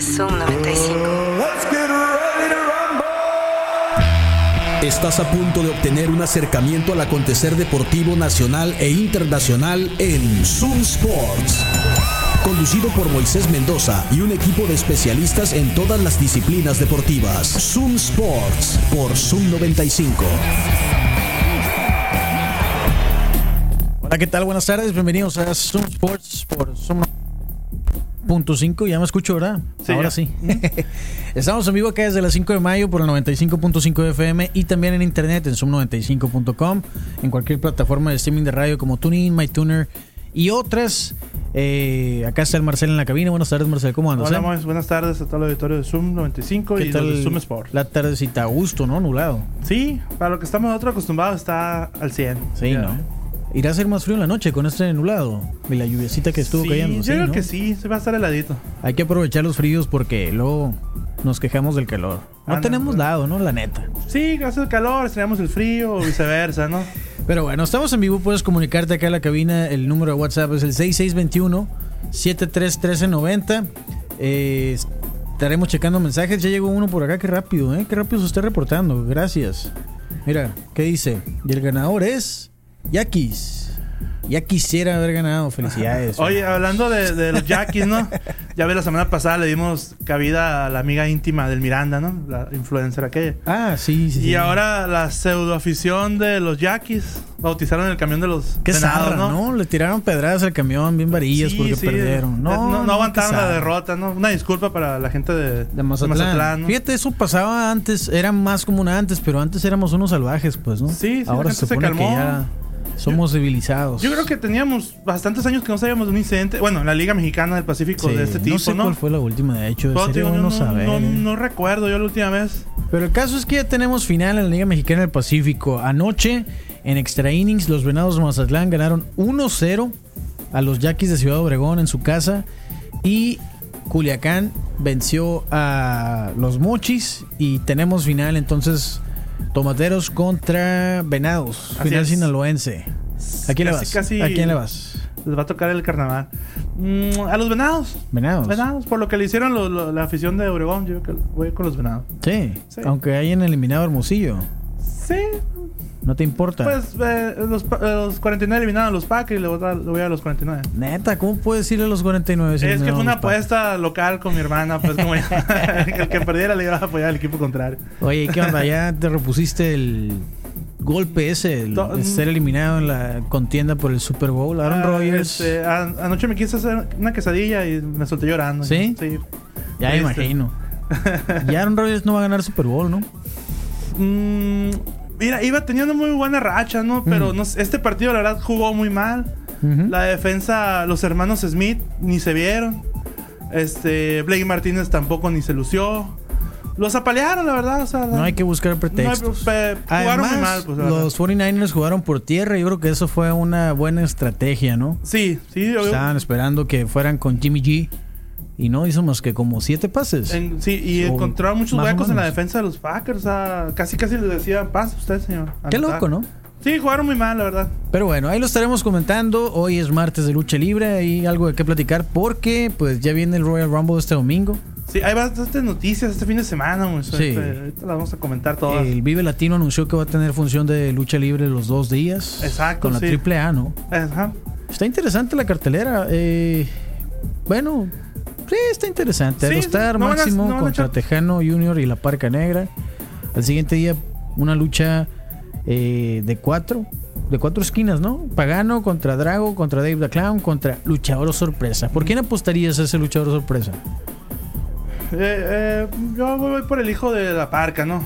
Zoom 95. Estás a punto de obtener un acercamiento al acontecer deportivo nacional e internacional en Zoom Sports. Conducido por Moisés Mendoza y un equipo de especialistas en todas las disciplinas deportivas. Zoom Sports por Zoom 95. Hola, ¿qué tal? Buenas tardes, bienvenidos a Zoom Sports 95.5, ya me escucho, ¿verdad? Sí, Ahora sí. Mm. Estamos en vivo acá desde las 5 de mayo por el 95.5 FM y también en internet en zoom95.com, en cualquier plataforma de streaming de radio como TuneIn, MyTuner y otras. Eh, acá está el Marcel en la cabina. Buenas tardes, Marcel. ¿Cómo andas? Hola, eh? buenas tardes a todo el auditorio de Zoom 95 y tal de Zoom Sport. La tardecita a gusto, ¿no? Nublado. Sí, para lo que estamos nosotros acostumbrados está al 100. Sí, ya. ¿no? Irá a ser más frío en la noche con este nublado y la lluviecita que estuvo Sí, cayendo. yo sí, creo ¿no? que sí, se va a estar heladito. Hay que aprovechar los fríos porque luego nos quejamos del calor. No Ah, tenemos no. lado, ¿no? La neta. Sí, hace el calor, extrañamos el frío o viceversa, ¿no? Pero bueno, estamos en vivo. Puedes comunicarte acá a la cabina. El número de WhatsApp es el 6621-731390. Eh, estaremos checando mensajes. Ya llegó uno por acá. Qué rápido, ¿eh? Qué rápido se está reportando. Gracias. Mira, ¿qué dice? Y el ganador es Yakis. Ya quisiera haber ganado. Felicidades. Oye, hablando de, de los Jackies, ¿no? Ya ves, la semana pasada le dimos cabida a la amiga íntima del Miranda, ¿no? La influencer aquella. Ah, sí, sí. Y sí. ahora la pseudoafición de los Jackies bautizaron el camión de los Qué venados, zarra, ¿no? Le tiraron pedradas al camión bien varillas Sí, porque sí. perdieron. No, no, no aguantaron la derrota, ¿no? Una disculpa para la gente de, De Mazatlán. ¿no? Fíjate, eso pasaba antes, era más común antes, pero antes éramos unos salvajes, pues, ¿no? Sí, sí, la Ahora gente se se calmó. que ya somos civilizados. Yo creo que teníamos bastantes años que no sabíamos de un incidente. Bueno, en la Liga Mexicana del Pacífico Sí, de este tipo, no sé ¿no? cuál fue la última, de hecho, Pero, no, saber. no, no recuerdo yo la última vez. Pero el caso es que ya tenemos final en la Liga Mexicana del Pacífico. Anoche, en extra innings, los Venados de Mazatlán ganaron 1-0 a los Yaquis de Ciudad Obregón en su casa. Y Culiacán venció a los Mochis. Y tenemos final entonces Tomateros contra Venados. Así final es. sinaloense. ¿A quién le vas? casi- ¿A quién le vas? Les va a tocar el carnaval. Mm, a los venados. Venados. Venados, por lo que le hicieron lo- lo- la afición de Obregón, yo creo que voy con los venados. Sí, Sí. aunque hayan eliminado Hermosillo. Sí, No te importa. pues eh, los, pa- eh, los 49 eliminaron a los Packers y le voy a, le voy a los 49. Neta, ¿cómo puedes decirle a los 49? si Es que fue una apuesta local con mi hermana, pues como el que perdiera le iba a apoyar al equipo contrario. Oye, ¿qué onda? ¿Ya te repusiste el golpe ese, el, ser eliminado en la contienda por el Super Bowl? Aaron Ah, Rodgers. este, anoche me quise hacer una quesadilla y me solté llorando. ¿Sí? Sí. ya me imagino. Ya Aaron Rodgers no va a ganar Super Bowl, ¿no? Mm, mira, iba teniendo muy buena racha, ¿no? Pero Mm. no este partido, la verdad, jugó muy mal. La defensa, los hermanos Smith ni se vieron. Este, Blake Martínez tampoco ni se lució. Los apalearon, la verdad. O sea, No hay que buscar no hay- pretextos. jugaron Además, muy mal, pues, los 49ers jugaron por tierra. Yo creo que eso fue una buena estrategia, ¿no? Sí, sí, yo- Estaban esperando que fueran con Jimmy G. Y no hizo más que como siete pases. en- sí, y O encontraron muchos huecos en la defensa de los Packers. O sea, casi casi les decían, pase usted, señor. Qué Anotar". loco, ¿no? Sí, jugaron muy mal, la verdad. Pero bueno, ahí lo estaremos comentando. Hoy es martes de lucha libre y algo de qué platicar porque pues ya viene el Royal Rumble este domingo. Sí, hay bastantes noticias este fin de semana, Sí. este, ahorita las vamos a comentar todas. El Vive Latino anunció que va a tener función de lucha libre los dos días. Exacto, Con la sí. triple A, ¿no? Ajá. Está interesante la cartelera. eh, bueno, sí, está interesante. Sí, Agostar no van a- máximo no contra echar- Tejano Junior y la Parca Negra. Al siguiente día, una lucha eh, de cuatro. De cuatro esquinas, ¿no? Pagano contra Drago, contra Dave the Clown, contra Luchador Sorpresa. ¿Por quién apostarías a ese Luchador Sorpresa? Eh, eh, yo voy por el hijo de la parca, ¿no?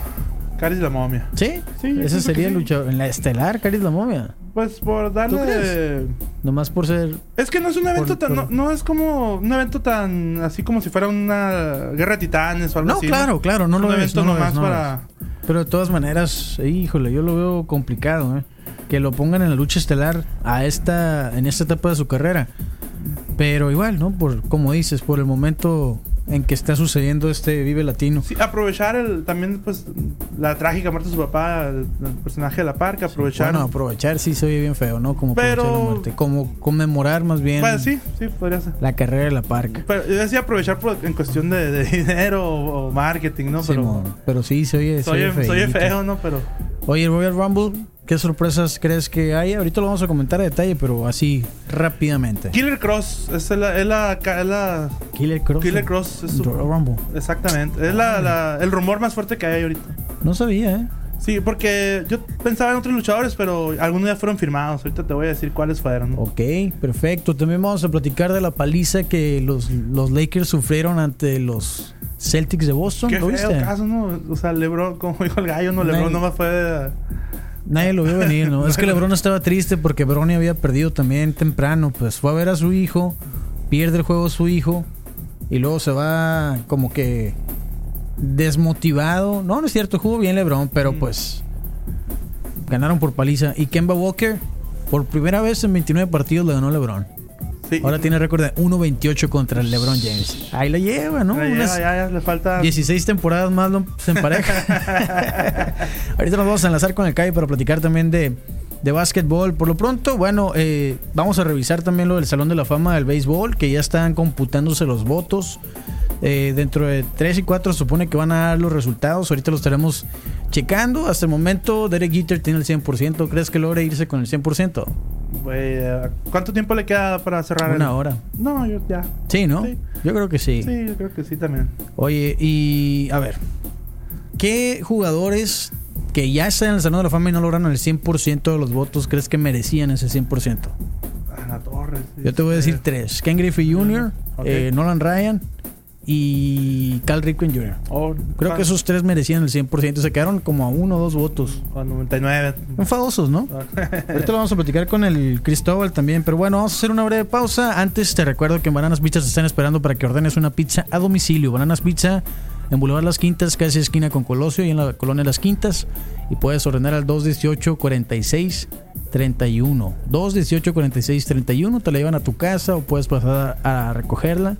Caris la momia. ¿Sí? Sí, Ese sería el luchador. En la estelar, Caris la momia. Pues por darle. crees? Nomás por ser. Es que no es un evento Por- tan. por- No, no es como un evento tan. Así como si fuera una guerra de titanes o algo No, así. claro, claro, no Es lo un es, evento no lo nomás no lo para. Pero de todas maneras, híjole, yo lo veo complicado, ¿eh? Que lo pongan en la lucha estelar a esta, en esta etapa de su carrera. Pero igual, ¿no? Por, como dices, por el momento en que está sucediendo este Vive Latino. Sí, aprovechar el, también pues la trágica muerte de su papá, el, el personaje de la parca, aprovechar. Bueno, aprovechar sí se oye bien feo, ¿no? Como Pero- aprovechar la muerte. Como conmemorar más bien Bueno, sí, sí, podría ser. la carrera de la parca. Pero yo decía aprovechar por- en cuestión de, de dinero o, o marketing, ¿no? Pero Simón, pero sí, se oye, se oye feo, ¿no? Pero Oye, Royal Rumble, ¿qué sorpresas crees que hay? Ahorita lo vamos a comentar a detalle, pero así, rápidamente. Killer Cross es la, es la, es la- Killer Cross. Killer Cross es su- Royal Rumble. exactamente. Es la, la- el rumor más fuerte que hay ahorita. No sabía, ¿eh? Sí, porque yo pensaba en otros luchadores, pero algunos ya fueron firmados. Ahorita te voy a decir cuáles fueron. ¿no? Ok, perfecto. También vamos a platicar de la paliza que los, los Lakers sufrieron ante los Celtics de Boston. Qué ¿Lo feo viste? caso, ¿no? O sea, Lebron, como dijo el gallo, no, Nadie- Lebron nomás fue... Nadie lo vio venir, ¿no? Es que LeBron estaba triste porque Bronny había perdido también temprano. Pues fue a ver a su hijo, pierde el juego su hijo y luego se va como que desmotivado. No, no es cierto, jugó bien LeBron, pero pues ganaron por paliza. Y Kemba Walker, por primera vez en 29 partidos le ganó LeBron. Sí. Ahora tiene récord de 1.28 contra el LeBron James. Ahí la lleva, ¿no? Ya, ya, Unas- ya, ya, le falta... 16 temporadas más se empareja. Ahorita nos vamos a enlazar con el Calle para platicar también de, de básquetbol. Por lo pronto, bueno, eh, vamos a revisar también lo del Salón de la Fama del Béisbol, que ya están computándose los votos. Eh, dentro de 3 y 4 se supone que van a dar los resultados. Ahorita los estaremos checando. Hasta el momento, Derek Jeter tiene el 100%. ¿Crees que logre irse con el 100%? Güey, eh, ¿Cuánto tiempo le queda para cerrar? el- Una hora. No, yo ya. Sí, ¿no? Sí. Yo creo que sí. Sí, yo creo que sí también. Oye, y a ver, ¿qué jugadores que ya están en el Salón de la Fama y no lograron el 100% de los votos crees que merecían ese 100%? Ana Torres. Yo te voy a decir este, tres. Ken Griffey Jr., eh, Nolan Ryan y Cal Ripken Jr. oh, Creo ah, que esos tres merecían el 100%. Se quedaron como a uno o dos votos. a 99. Enfadosos, ¿no? Ahorita lo vamos a platicar con el Cristóbal también. Pero bueno, vamos a hacer una breve pausa. Antes te recuerdo que en Bananas Pizza te están esperando para que ordenes una pizza a domicilio. Bananas Pizza en Boulevard Las Quintas, casi esquina con Colosio y en la colonia Las Quintas. Y puedes ordenar al 218 46 31. 218 46 31. Te la llevan a tu casa o puedes pasar a recogerla.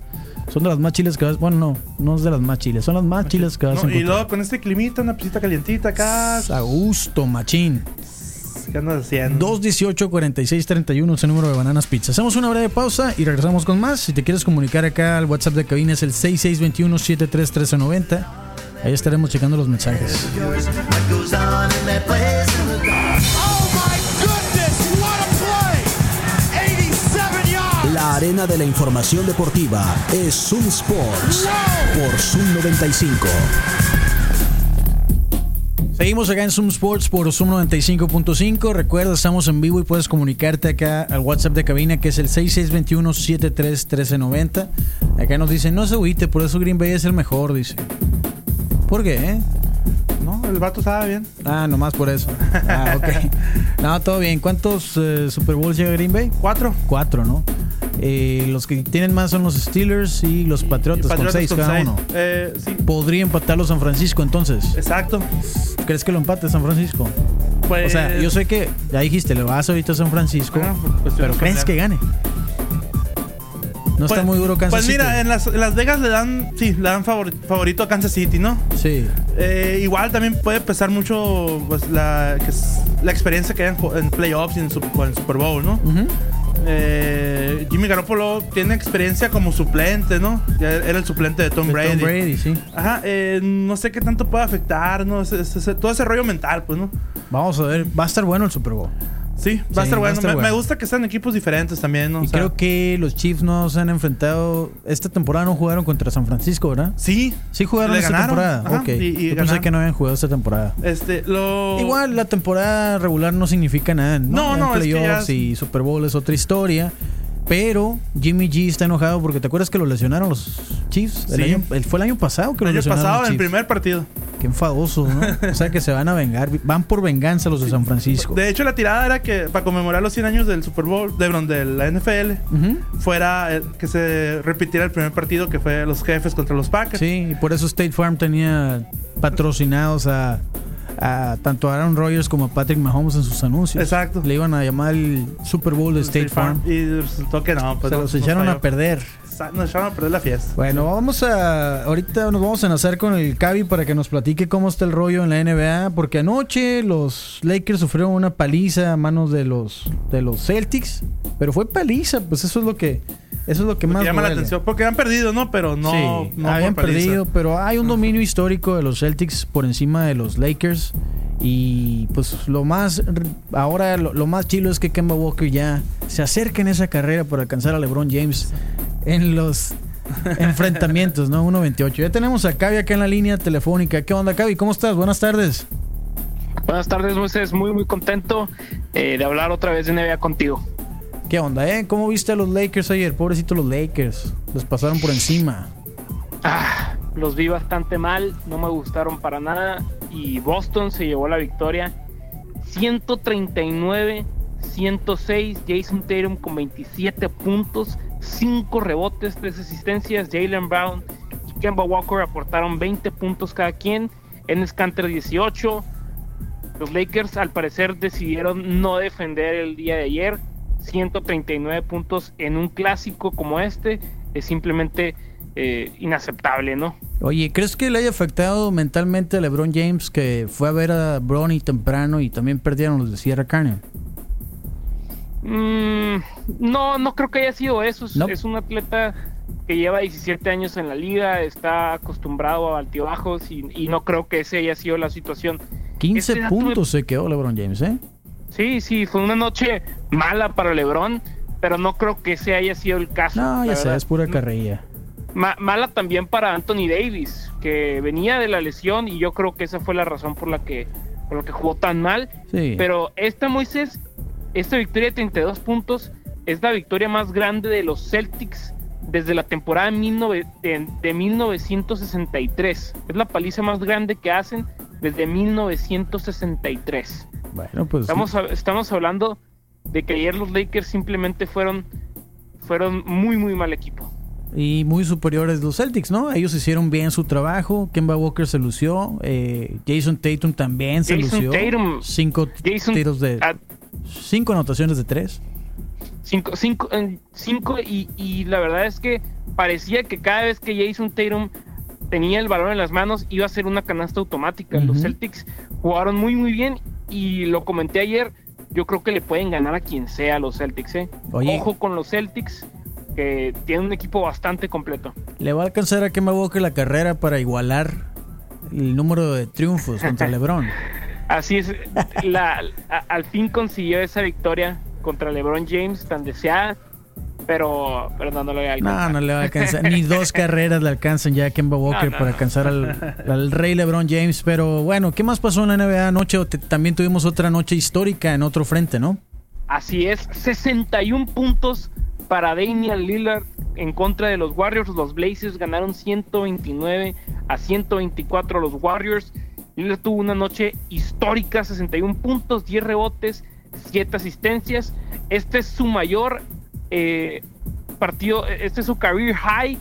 Son de las más chiles que vas. Bueno, no, no es de las más chiles. Son las más chiles que vas a No, y luego con este climita, una pisita calientita acá. A gusto, machín. ¿Qué andas haciendo? 218-4631 es el número de Bananas Pizza. Hacemos una breve pausa y regresamos con más. Si te quieres comunicar acá al WhatsApp de cabina es el 6621-731390. Ahí estaremos checando los mensajes. La arena de la información deportiva es Zoom Sports por Zoom 95. Seguimos acá en Zoom Sports por Zoom 95.5. Recuerda, estamos en vivo y puedes comunicarte acá al WhatsApp de cabina que es el 6621-731390. Acá nos dicen, no se agüite, por eso Green Bay es el mejor, dice. ¿Por qué? eh? No, el vato sabe bien. Ah, nomás por eso. Ah, ok. No, todo bien. ¿Cuántos eh, Super Bowls llega Green Bay? Cuatro. Cuatro, ¿no? Eh, los que tienen más son los Steelers y los Patriotas, Patriotas con seis con cada seis. uno. Eh, sí, Podría empatarlo San Francisco entonces. exacto. ¿Crees que lo empate San Francisco? Pues, O sea, yo sé que ya dijiste, le vas ahorita a San Francisco, Ah, por cuestiones pero ¿crees que gane? No está pues- muy duro Kansas Pues mira, City. en las, en Las Vegas le dan, sí, le dan favor- favorito a Kansas City, ¿no? Sí. Eh, igual también puede pesar mucho pues, la, que es la experiencia que hay en, playoffs y en, en Super Bowl, ¿no? Ujú. Eh, Jimmy Garoppolo tiene experiencia como suplente, ¿no? Ya era el suplente de Tom De Brady. Tom Brady, sí. Ajá, eh, no sé qué tanto puede afectar, ¿no? Ese- ese- ese- todo ese rollo mental, pues, ¿no? Vamos a ver, va a estar bueno el Super Bowl. Sí, va a estar bueno. me, gusta que sean equipos diferentes también, ¿no? Y O sea, creo que los Chiefs no se han enfrentado. Esta temporada no jugaron contra San Francisco, ¿verdad? Sí. Sí jugaron esta ganaron, temporada. ajá, ok. y- y Yo pensé que no habían jugado esta temporada. Este, lo. Igual la temporada regular no significa nada. No, No, no, es que playoffs ya- y Super Bowl es otra historia. Pero Jimmy G está enojado porque te acuerdas que lo lesionaron los Chiefs. El Sí. año- el- fue el año pasado que El lo año lesionaron pasado, los en el primer partido. Qué enfadosos, ¿no? o sea que se van a vengar. Van por venganza los de San Francisco. De hecho, la tirada era que para conmemorar los 100 años del Super Bowl, de, la NFL, fuera eh, que se repitiera el primer partido que fue los jefes contra los Packers. Sí, y por eso State Farm tenía patrocinados a, a tanto a Aaron Rodgers como a Patrick Mahomes en sus anuncios. Exacto. Le iban a llamar el Super Bowl de State, Farm. Y resultó que no. Pues Se no- los echaron a perder. nos echaron a perder la fiesta. Bueno, vamos a. Ahorita nos vamos a enlazar con el Cavi para que nos platique cómo está el rollo en la NBA. Porque anoche los Lakers sufrieron una paliza a manos de los, de los Celtics. Pero fue paliza, pues eso es lo que. Eso es lo que más llama la atención. Porque han perdido, ¿no? Pero no. sí, no habían perdido, pero hay un dominio histórico de los Celtics por encima de los Lakers. Y pues lo más, ahora lo, lo más chilo es que Kemba Walker ya se acerca en esa carrera por alcanzar a LeBron James en los enfrentamientos, ¿no? 1.28. Ya tenemos a Cavi acá en la línea telefónica. ¿Qué onda, Cavi? ¿Cómo estás? Buenas tardes. Buenas tardes, Moisés. Muy, muy contento eh, de hablar otra vez de NBA contigo. ¿Qué onda, eh? ¿Cómo viste a los Lakers ayer? Pobrecitos los Lakers. Les pasaron por encima. Ah, los vi bastante mal, no me gustaron para nada y Boston se llevó la victoria 139 106 Jason Tatum con 27 puntos 5 rebotes 3 asistencias Jalen Brown y Kemba Walker aportaron 20 puntos cada quien en Scanter 18 los Lakers al parecer decidieron no defender el día de ayer 139 puntos en un clásico como este es simplemente eh, inaceptable, ¿no? Oye, ¿crees que le haya afectado mentalmente a LeBron James que fue a ver a Bronny temprano y también perdieron los de Sierra Canyon? Mm, no, no creo que haya sido eso. Es, No. es un atleta que lleva 17 años en la liga, está acostumbrado a altibajos y, y no creo que ese haya sido la situación. 15 Este me- puntos se quedó LeBron James, ¿eh? Sí, sí, fue una noche mala para LeBron, pero no creo que ese haya sido el caso. No, ya sé, es pura carrilla. Ma- mala también para Anthony Davis, que venía de la lesión y yo creo que esa fue la razón por la que, por la que jugó tan mal. Sí. Pero esta Moisés, esta victoria de 32 puntos es la victoria más grande de los Celtics desde la temporada de, 19 de- de 1963. Es la paliza más grande que hacen desde 1963. Bueno, pues. Estamos, estamos hablando de que ayer los Lakers simplemente fueron, fueron muy, muy mal equipo. Y muy superiores los Celtics, ¿no? Ellos hicieron bien su trabajo. Kemba Walker se lució. eh, Jason Tatum también se Jason lució. Tatum- cinco Jason- tiros de. Cinco anotaciones de tres. Cinco, cinco, en- cinco y, y la verdad es que parecía que cada vez que Jason Tatum tenía el balón en las manos iba a ser una canasta automática. Los. Celtics jugaron muy muy bien y lo comenté ayer, yo creo que le pueden ganar a quien sea los Celtics. ¿eh? Oye. Ojo con los Celtics, que tienen un equipo bastante completo. Le va a alcanzar a Kemba Walker la carrera para igualar el número de triunfos contra LeBron. Así es, la, a- al fin consiguió esa victoria contra LeBron James tan deseada, pero, pero no, no lo voy a No, alcanzar. no le va a alcanzar. Ni dos carreras le alcanzan ya a Kemba Walker No, no, para no. alcanzar al, al rey LeBron James. Pero bueno, ¿qué más pasó en la NBA anoche? También tuvimos otra noche histórica en otro frente, ¿no? Así es, 61 puntos para Damian Lillard en contra de los Warriors. Los Blazers ganaron 129 a 124 a los Warriors. Lillard tuvo una noche histórica, 61 puntos, 10 rebotes, 7 asistencias. Este es su mayor eh, partido, este es su career high,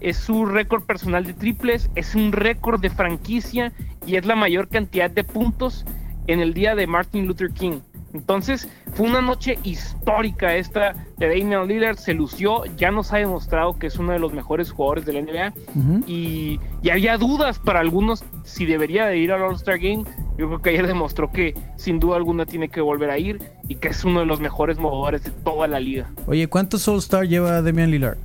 es su récord personal de triples, es un récord de franquicia y es la mayor cantidad de puntos en el día de Martin Luther King. Entonces, fue una noche histórica esta de Damian Lillard, se lució, ya nos ha demostrado que es uno de los mejores jugadores de la NBA y, y había dudas para algunos si debería de ir al All-Star Game. Yo creo que ayer demostró que sin duda alguna tiene que volver a ir y que es uno de los mejores jugadores de toda la liga. Oye, ¿cuántos All-Star lleva Damian Lillard?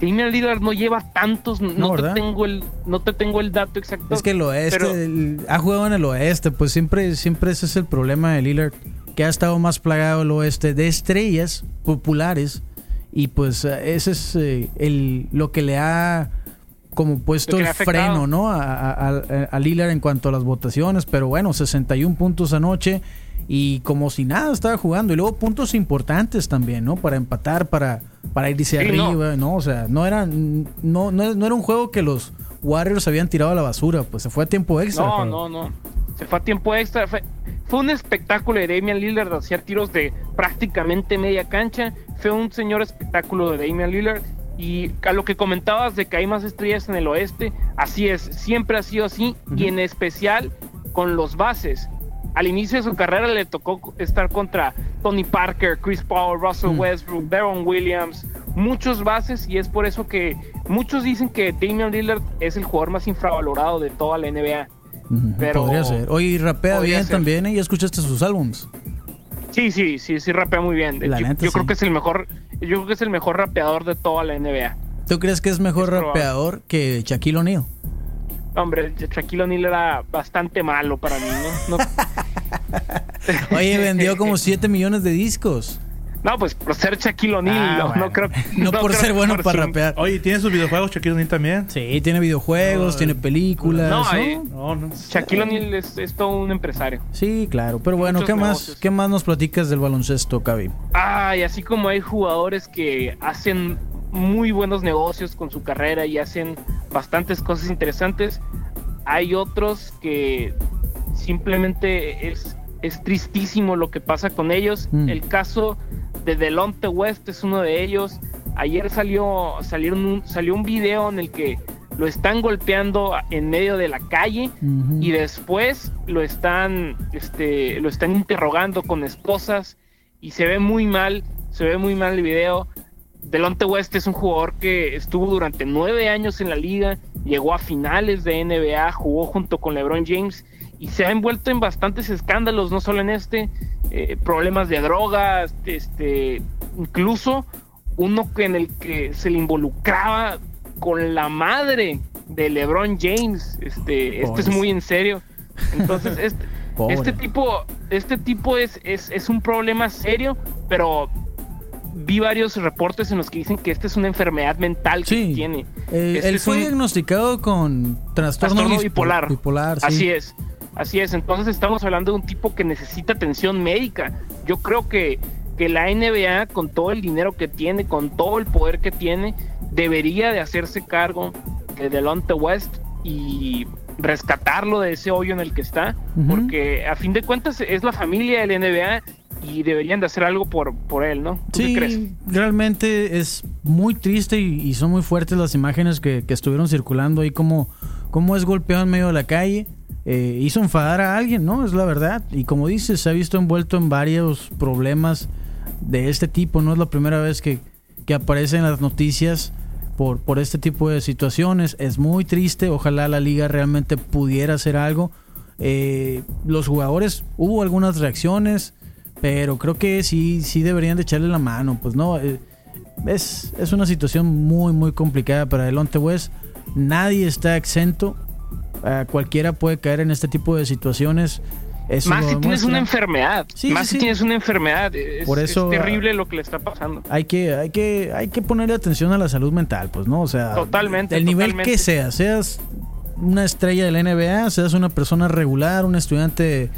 Damian Lillard no lleva tantos, no, No, te tengo el no te tengo el dato exacto. Es que el oeste, pero- el- ha jugado en el oeste, pues siempre, siempre ese es el problema de Lillard, que ha estado más plagado el oeste de estrellas populares y pues ese es eh, el, lo que le ha como puesto el freno, ¿no? A, a- a- Lillard en cuanto a las votaciones, pero bueno, 61 puntos anoche y como si nada estaba jugando y luego puntos importantes también, ¿no? Para empatar, para, para irse Sí, arriba, no. O sea, no era, no, no, no era un juego que los Warriors habían tirado a la basura, pues se fue a tiempo extra. No, pero- no, no. Se fue a tiempo extra. Fue, fue un espectáculo de Damian Lillard. Hacía tiros de prácticamente media cancha. Fue un señor espectáculo de Damian Lillard. Y a lo que comentabas de que hay más estrellas en el oeste, así es. Siempre ha sido así. Y en especial con los bases. Al inicio de su carrera le tocó estar contra Tony Parker, Chris Paul, Russell Mm. Westbrook, Baron Williams, muchos bases y es por eso que muchos dicen que Damian Lillard es el jugador más infravalorado de toda la NBA. Pero- Podría ser. Oye, y rapea bien ser. también, ¿eh? ¿Ya escuchaste sus álbums? Sí, sí, sí, sí rapea muy bien. La yo neta, yo creo que es el mejor, yo creo que es el mejor rapeador de toda la NBA. ¿Tú crees que es mejor Es probable. rapeador que Shaquille O'Neal? Hombre, Shaquille O'Neal era bastante malo para mí, ¿no? No, Oye, vendió como 7 millones de discos. No, pues por ser Shaquille O'Neal, Ah, no, bueno. no creo No, por creo ser bueno por para rapear. Oye, ¿tiene sus videojuegos Shaquille O'Neal también? Sí, tiene videojuegos, No, tiene películas. No, ¿no? eh, No, no. Shaquille O'Neal es, es todo un empresario. Sí, claro. Pero bueno, Muchos ¿qué más. ¿qué más nos platicas del baloncesto, Cavi? Ay, así como hay jugadores que hacen muy buenos negocios con su carrera y hacen bastantes cosas interesantes, hay otros que simplemente es, es tristísimo lo que pasa con ellos. Mm. El caso de Delonte West es uno de ellos. Ayer salió, salieron un, salió un video en el que lo están golpeando en medio de la calle y después lo están este lo están interrogando con esposas y se ve muy mal se ve muy mal el video Delonte West es un jugador que estuvo durante nueve años en la liga llegó a finales de NBA jugó junto con LeBron James y se ha envuelto en bastantes escándalos no solo en este eh, problemas de drogas este incluso uno que en el que se le involucraba con la madre de LeBron James. Este, este es muy en serio. Entonces, este, Pobre. este tipo, este tipo es, es, es un problema serio, pero vi varios reportes en los que dicen que esta es una enfermedad mental que Sí. tiene. Eh, Este él fue un diagnosticado con trastorno, bipolar. bipolar sí. Así es. Así es, entonces estamos hablando de un tipo que necesita atención médica. Yo creo que, que la NBA, con todo el dinero que tiene, con todo el poder que tiene, debería de hacerse cargo de Delonte West y rescatarlo de ese hoyo en el que está, porque a fin de cuentas es la familia del NBA y deberían de hacer algo por, por él, ¿no? ¿Tú qué Sí, crees? realmente es muy triste y, y son muy fuertes las imágenes que, que estuvieron circulando ahí como, como es golpeado en medio de la calle. Eh, hizo enfadar a alguien, ¿no? Es la verdad. Y como dices, se ha visto envuelto en varios problemas de este tipo. No es la primera vez que, que aparece en las noticias por, por este tipo de situaciones. Es muy triste. Ojalá la liga realmente pudiera hacer algo. Eh, los jugadores, hubo algunas reacciones, pero creo que sí, sí deberían de echarle la mano. Pues no, eh, es, es una situación muy, muy complicada para Delonte West. Nadie está exento. Ah, cualquiera puede caer en este tipo de situaciones. Eso Más si tienes una enfermedad. Sí, Más sí, si sí. tienes una enfermedad. Es, Por eso, es terrible lo que le está pasando. hay que, hay que, hay que ponerle atención a la salud mental, pues, ¿no? O sea, Totalmente, El nivel totalmente. que sea, seas una estrella de la NBA, seas una persona regular, un estudiante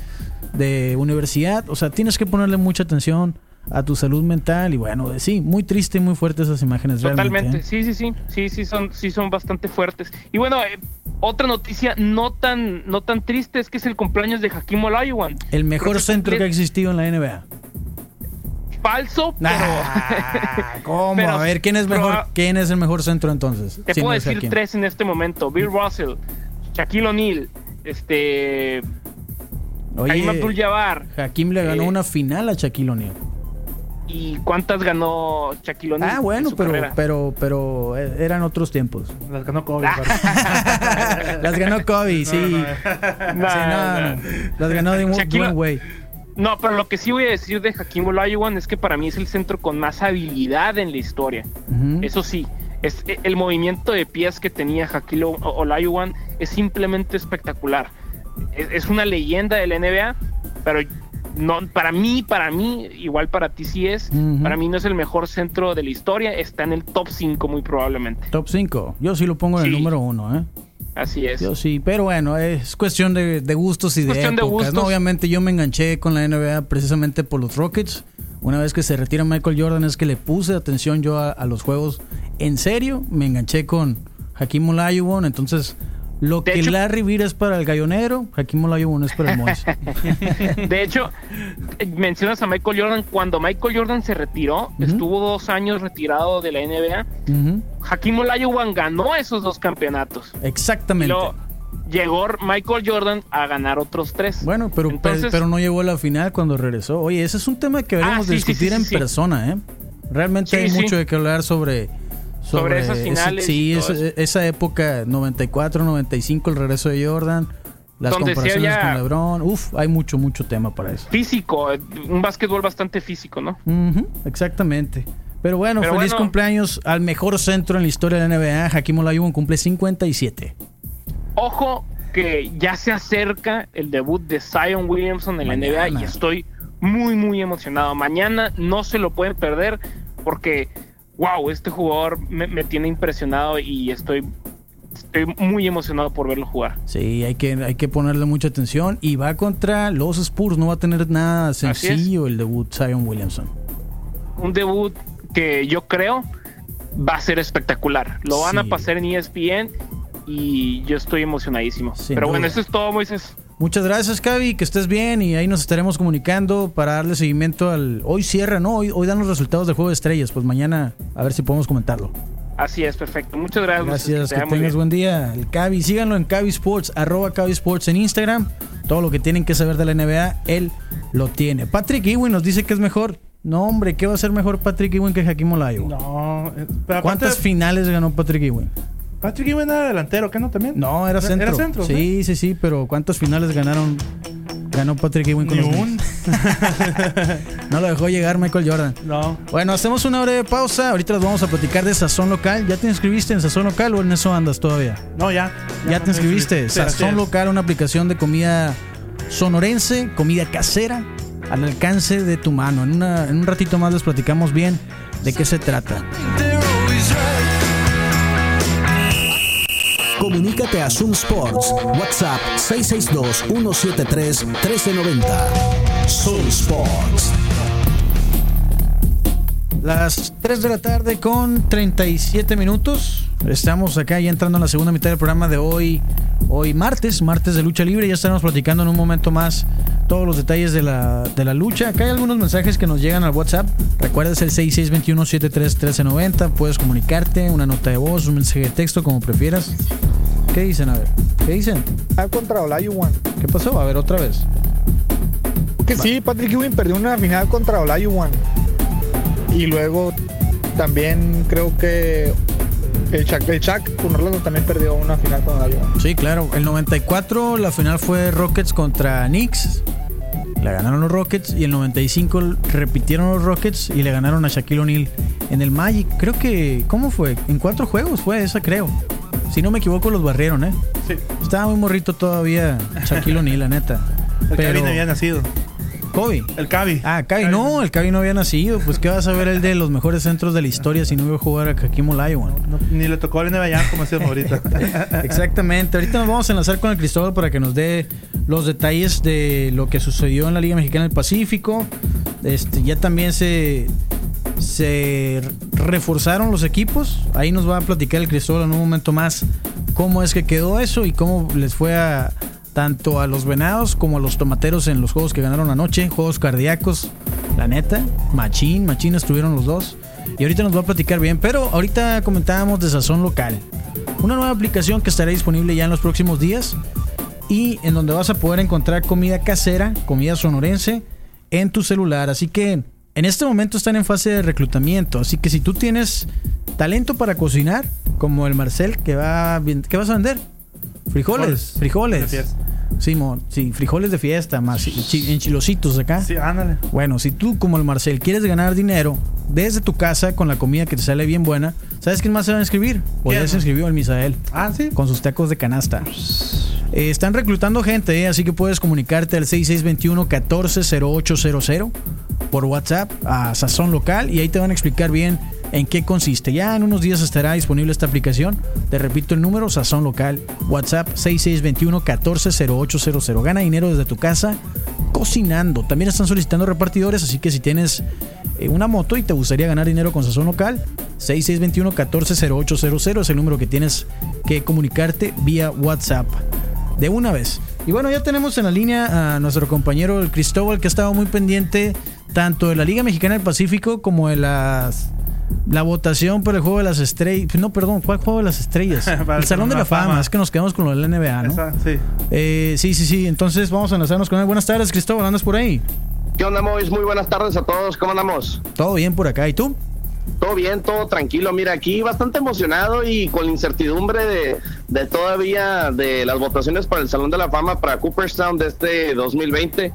de universidad, o sea, tienes que ponerle mucha atención a tu salud mental y bueno, sí, muy triste y muy fuertes esas imágenes Totalmente. ¿eh? sí, sí, sí, sí, sí son, sí son bastante fuertes. Y bueno, eh, otra noticia no tan, no tan triste es que es el cumpleaños de Hakim Olajuwon. El mejor centro que ha existido en la NBA. Falso, pero Ah, ¿Cómo? pero- a ver, ¿quién es mejor? ¿Quién es el mejor centro entonces? te Si puedo decir Hakim. tres en este momento: Bill Russell, Shaquille O'Neal, este, Oye, Abdul-Jabbar. Hakim le ganó eh, una final a Shaquille O'Neal. ¿Y cuántas ganó Shaquille O'Neal? Ah, en bueno, su pero, carrera? pero, pero eh, eran otros tiempos. Las ganó Kobe. Ah. Las ganó Kobe, sí. No, no, No, Sí, no, no. no. Las ganó de un Shaquille- buen güey. No, pero lo que sí voy a decir de Hakim Olajuwon es que para mí es el centro con más habilidad en la historia. Eso sí, es eh, el movimiento de pies que tenía Hakim Olajuwon es simplemente espectacular. Es, es una leyenda del NBA, pero no para mí, para mí, igual para ti sí es, para mí no es el mejor centro de la historia, está en el top 5 muy probablemente. Top 5. Yo sí lo pongo en el número 1, ¿eh? Así es. Yo sí, pero bueno, es cuestión de, de gustos y de Cuestión de épocas, ¿no? gustos. Obviamente yo me enganché con la NBA precisamente por los Rockets. Una vez que se retira Michael Jordan es que le puse atención yo a, a los juegos en serio. Me enganché con Hakim Olajuwon, entonces lo De que hecho- Larry Bird es para el gallonero, Hakim Olajuwon es para el Mois. De hecho, eh, mencionas a Michael Jordan. Cuando Michael Jordan se retiró, estuvo dos años retirado de la NBA. Ujú, Hakim Olajuwon ganó esos dos campeonatos. Exactamente. llegó Michael Jordan a ganar otros tres. Bueno, pero, Entonces- pero no llegó a la final cuando regresó. Oye, ese es un tema que deberíamos Ah, sí, discutir sí, en sí, persona, ¿eh? Realmente hay mucho de que hablar sobre. Sobre esas ese- finales sí, esa, época, 94, 95, el regreso de Jordan, las Donde comparaciones con LeBron. Uf, hay mucho, mucho tema para eso. Físico, un básquetbol bastante físico, ¿no? Exactamente. Pero bueno, Pero feliz bueno. cumpleaños al mejor centro en la historia de la NBA. Hakim Olajuwon cumple 57. Ojo que ya se acerca el debut de Zion Williamson en la. NBA y estoy muy, muy emocionado. Mañana no se lo pueden perder porque, wow, este jugador me, me tiene impresionado y estoy, estoy muy emocionado por verlo jugar. Sí, hay que, hay que ponerle mucha atención. Y va contra los Spurs. No va a tener nada sencillo el debut Zion Williamson. Un debut que yo creo va a ser espectacular. Lo van a pasar en ESPN y yo estoy emocionadísimo. Sin Pero bueno, eso es todo, Moisés. Muchas gracias, Cavi, que estés bien y ahí nos estaremos comunicando para darle seguimiento al... Hoy cierra, ¿no? Hoy, hoy dan los resultados del Juego de Estrellas, pues mañana a ver si podemos comentarlo. Así es, perfecto. Muchas gracias. Gracias, te que tengas buen día. El Cavi, síganlo en Cavi Sports, arroba Cavi Sports en Instagram. Todo lo que tienen que saber de la NBA, él lo tiene. Patrick Ewing nos dice que es mejor. No, hombre, ¿qué va a ser mejor Patrick Ewing que Hakim Olajuwon? No, eh, ¿Cuántas finales ganó Patrick Ewing? Patrick Ewing era delantero, ¿qué no también? No, era centro. Era centro. Sí, sí, sí, pero ¿cuántas finales ganaron? Ganó Patrick Ewing con Ni los un. No lo dejó llegar Michael Jordan. No. Bueno, hacemos una breve pausa. Ahorita les vamos a platicar de Sazón Local. ¿Ya te inscribiste en Sazón Local o en eso andas todavía? No, ya. ¿Ya, no te inscribiste? Sí, Sazón. Local, una aplicación de comida sonorense, comida casera, al alcance de tu mano. En, una- en un ratito más les platicamos bien de qué se trata. Comunícate a Zoom Sports. WhatsApp 662-173-1390. Zoom Sports. Las 3 de la tarde con 37 minutos. Estamos acá ya entrando en la segunda mitad del programa de hoy. Hoy martes, martes de lucha libre. Ya estaremos platicando en un momento más todos los detalles de la, de la lucha. Acá hay algunos mensajes que nos llegan al WhatsApp. Recuerda el 6621-731390. Puedes comunicarte, una nota de voz, un mensaje de texto, como prefieras. ¿Qué dicen? A ver, ¿qué dicen? Ah, contra Olajuwon. ¿Qué pasó? A ver, otra vez. Que sí, Patrick Ewing perdió una final contra Olajuwon. Y luego también creo que el Chuck, el Chuck con Orlando también perdió una final con Olajuwon. Sí, claro. El 94, la final fue Rockets contra Knicks. La ganaron los Rockets. Y el 95 repitieron los Rockets y le ganaron a Shaquille O'Neal en el Magic. Creo que. ¿Cómo fue? En cuatro juegos fue esa, creo. Si no me equivoco, los barrieron, ¿eh? Sí. Estaba muy morrito todavía Shaquille O'Neal, la neta. El Pero. Había nacido. Kobe. El Cavi. Ah, Cavi, no, el Cavi no había nacido. Pues, ¿qué vas a ver el de los mejores centros de la historia si no iba a jugar a Hakim Olajuwon? No, ni le tocó al NBA ya, como decíamos ahorita. Exactamente. Ahorita nos vamos a enlazar con el Cristóbal para que nos dé los detalles de lo que sucedió en la Liga Mexicana del Pacífico. Este, ya también se, se reforzaron los equipos. Ahí nos va a platicar el Cristóbal en un momento más cómo es que quedó eso y cómo les fue a tanto a los venados como a los tomateros en los juegos que ganaron anoche, juegos cardíacos, la neta, machín, machín estuvieron los dos. Y ahorita nos va a platicar bien, pero ahorita comentábamos de sazón local. Una nueva aplicación que estará disponible ya en los próximos días y en donde vas a poder encontrar comida casera, comida sonorense en tu celular. Así que en este momento están en fase de reclutamiento. Así que si tú tienes talento para cocinar, como el Marcel, que va ¿qué vas a vender? Frijoles, frijoles. Simón, sí, frijoles de fiesta, más chi- enchilositos acá. Sí, ándale. Bueno, si tú como el Marcel quieres ganar dinero desde tu casa con la comida que te sale bien buena, ¿sabes quién más se va a inscribir? Pues ya se inscribió el Misael Ah, sí. con sus tacos de canasta. Eh, están reclutando gente, eh, así que puedes comunicarte al 6621-140800 por WhatsApp a Sazón Local y ahí te van a explicar bien en qué consiste. Ya en unos días estará disponible esta aplicación. Te repito el número, Sazón Local, WhatsApp 6621-140800. Gana dinero desde tu casa cocinando. También están solicitando repartidores, así que si tienes eh, una moto y te gustaría ganar dinero con Sazón Local, 6621-140800 es el número que tienes que comunicarte vía WhatsApp. De una vez. Y bueno, ya tenemos en la línea a nuestro compañero Cristóbal, que ha estado muy pendiente tanto de la Liga Mexicana del Pacífico como de las la votación por el juego de las estrellas. No, perdón, ¿cuál juego de las estrellas? El Salón de la Fama. Es que nos quedamos con lo del NBA, ¿no? Esa, sí. Eh, sí, sí, sí. Entonces vamos a enlazarnos con él. Buenas tardes, Cristóbal. ¿Andas por ahí? ¿Qué onda, Mois? Muy buenas tardes a todos. ¿Cómo andamos? Todo bien por acá. ¿Y tú? Todo bien, todo tranquilo. Mira, aquí bastante emocionado y con la incertidumbre de, de todavía de las votaciones para el Salón de la Fama para Cooperstown de este 2020.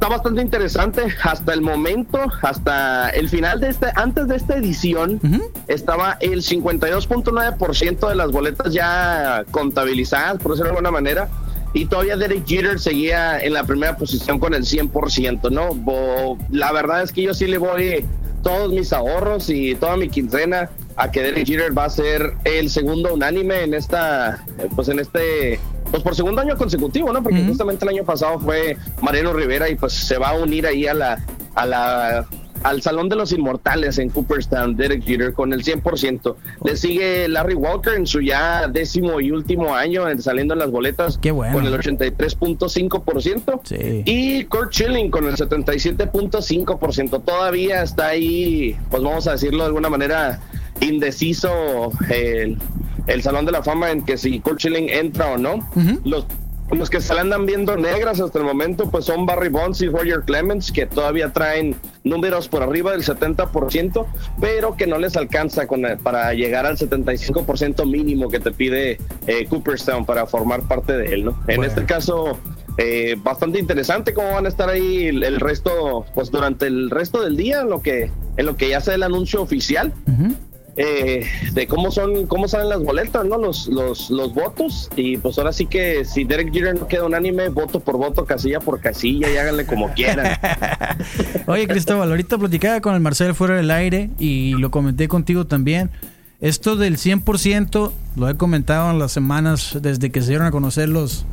Está bastante interesante hasta el momento, hasta el final de este, antes de esta edición, estaba el 52.9% de las boletas ya contabilizadas, por decirlo de alguna manera. Y todavía Derek Jeter seguía en la primera posición con el 100%, ¿no? Bo- la verdad es que yo sí le voy todos mis ahorros y toda mi quincena a que Derek Jeter va a ser el segundo unánime en esta, pues en este, pues por segundo año consecutivo, ¿no? Porque justamente el año pasado fue Mariano Rivera y pues se va a unir ahí a la, a la, al Salón de los Inmortales en Cooperstown, Derek Jeter con el 100%. Le sigue Larry Walker en su ya décimo y último año en- saliendo en las boletas Qué bueno. con el 83.5%. Sí. Y Kurt Schilling con el 77.5%. Todavía está ahí, pues vamos a decirlo de alguna manera, indeciso el, el Salón de la Fama en que si Kurt Schilling entra o no. Los los que se la andan viendo negras hasta el momento, pues son Barry Bonds y Roger Clemens, que todavía traen números por arriba del 70%, pero que no les alcanza con el- para llegar al 75% mínimo que te pide eh, Cooperstown para formar parte de él, ¿no? En este caso, eh, bastante interesante cómo van a estar ahí el, el resto, pues durante el resto del día, en lo que, en lo que ya sea el anuncio oficial eh, de cómo son, cómo salen las boletas, ¿no? Los, los, los votos. Y pues ahora sí que si Derek Jeter no queda unánime, voto por voto, casilla por casilla, y háganle como quieran. Oye, Cristóbal, ahorita platicaba con el Marcel fuera del aire y lo comenté contigo también. Esto del 100% lo he comentado en las semanas desde que se dieron a conocer los,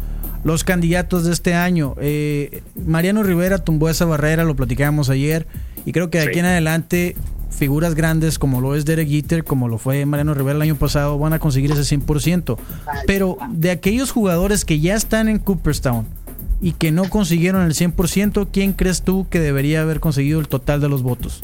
los candidatos de este año. Eh, Mariano Rivera tumbó esa barrera, lo platicábamos ayer, y creo que de aquí en adelante figuras grandes como lo es Derek Jeter, como lo fue Mariano Rivera el año pasado, van a conseguir ese 100%. Pero de aquellos jugadores que ya están en Cooperstown, y que no consiguieron el 100%, ¿quién crees tú que debería haber conseguido el total de los votos?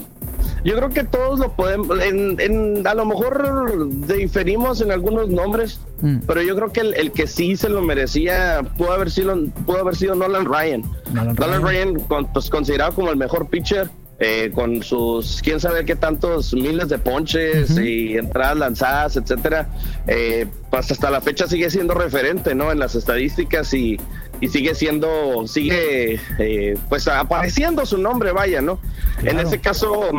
Yo creo que todos lo podemos, en, en- a lo mejor diferimos en algunos nombres, Mm. pero yo creo que el, el que sí se lo merecía pudo haber sido, pudo haber sido Nolan Ryan. Nolan Nolan Ryan. Ryan, con- pues, considerado como el mejor pitcher, eh, con sus quién sabe qué tantos miles de ponches y entradas lanzadas, etcétera, eh, pues hasta la fecha sigue siendo referente, ¿no? En las estadísticas y, y sigue siendo, sigue, eh, pues apareciendo su nombre, vaya, ¿no? En ese caso,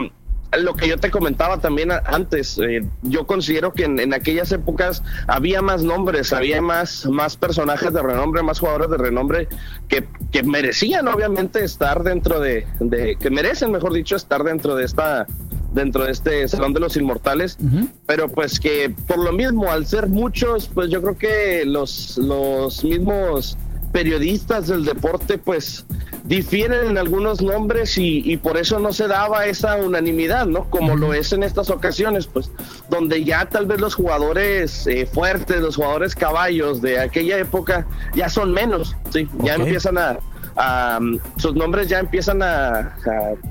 lo que yo te comentaba también antes, eh, yo considero que en, en aquellas épocas había más nombres, había más, más personajes de renombre, más jugadores de renombre que, que merecían obviamente estar dentro de, de, que merecen, mejor dicho, estar dentro de esta dentro de este Salón de los Inmortales, pero pues que por lo mismo, al ser muchos, pues yo creo que los, los mismos periodistas del deporte pues difieren en algunos nombres y, y por eso no se daba esa unanimidad, ¿no? Como lo es en estas ocasiones, pues donde ya tal vez los jugadores eh, fuertes, los jugadores caballos de aquella época ya son menos, ¿sí? Ya empiezan a, a, sus nombres ya empiezan a, a,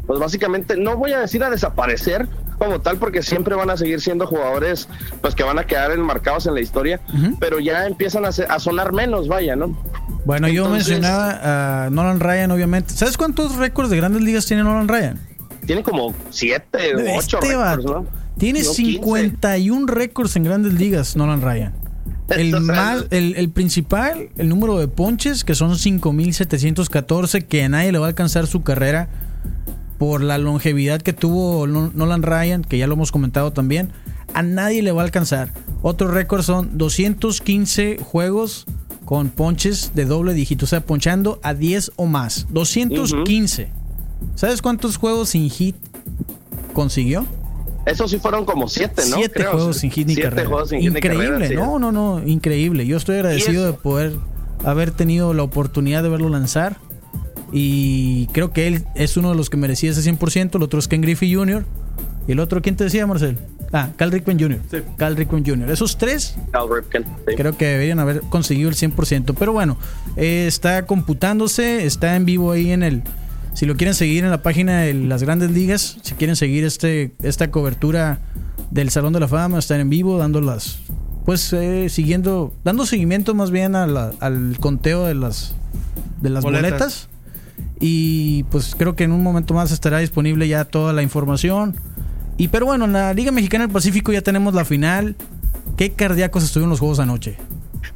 pues básicamente, no voy a decir a desaparecer como tal, porque siempre van a seguir siendo jugadores pues que van a quedar enmarcados en la historia, pero ya empiezan a, sonar menos, vaya, ¿no? Bueno, yo mencionaba a Nolan Ryan, obviamente. ¿Sabes cuántos récords de grandes ligas tiene Nolan Ryan? Tiene como siete, ocho Este récords, vato ¿no? Tiene No, 15. 51 récords en grandes ligas, Nolan Ryan. El, más, el, el principal, el número de ponches, que son 5.714, que a nadie le va a alcanzar su carrera por la longevidad que tuvo No- Nolan Ryan, que ya lo hemos comentado también. A nadie le va a alcanzar. Otro récord son 215 juegos con ponches de doble dígito, o sea, ponchando a 10 o más. 215. ¿Sabes cuántos juegos sin hit consiguió? Esos sí fueron como siete, ¿no? Siete Creo, juegos sin hit ni Siete carrera. juegos sin hit ni increíble, carrera, sí. no, no, no, increíble. Yo estoy agradecido de poder haber tenido la oportunidad de verlo lanzar. Y creo que él es uno de los que merecía ese 100%. El otro es Ken Griffey Jr. ¿Y el otro quién te decía, Marcel? Ah, Cal Rickman Jr. Sí. Cal Rickman Jr. Esos tres Cal Ripken, sí. creo que deberían haber conseguido el 100%. Pero bueno, eh, está computándose, está en vivo ahí en el... Si lo quieren seguir en la página de las grandes ligas, si quieren seguir este esta cobertura del Salón de la Fama, están en vivo dando las... Pues eh, siguiendo, dando seguimiento más bien a la- al conteo de las, de las boletas. Boletas. Y pues creo que en un momento más estará disponible ya toda la información. Y pero bueno, en la Liga Mexicana del Pacífico ya tenemos la final. ¿Qué cardíacos estuvieron los juegos anoche?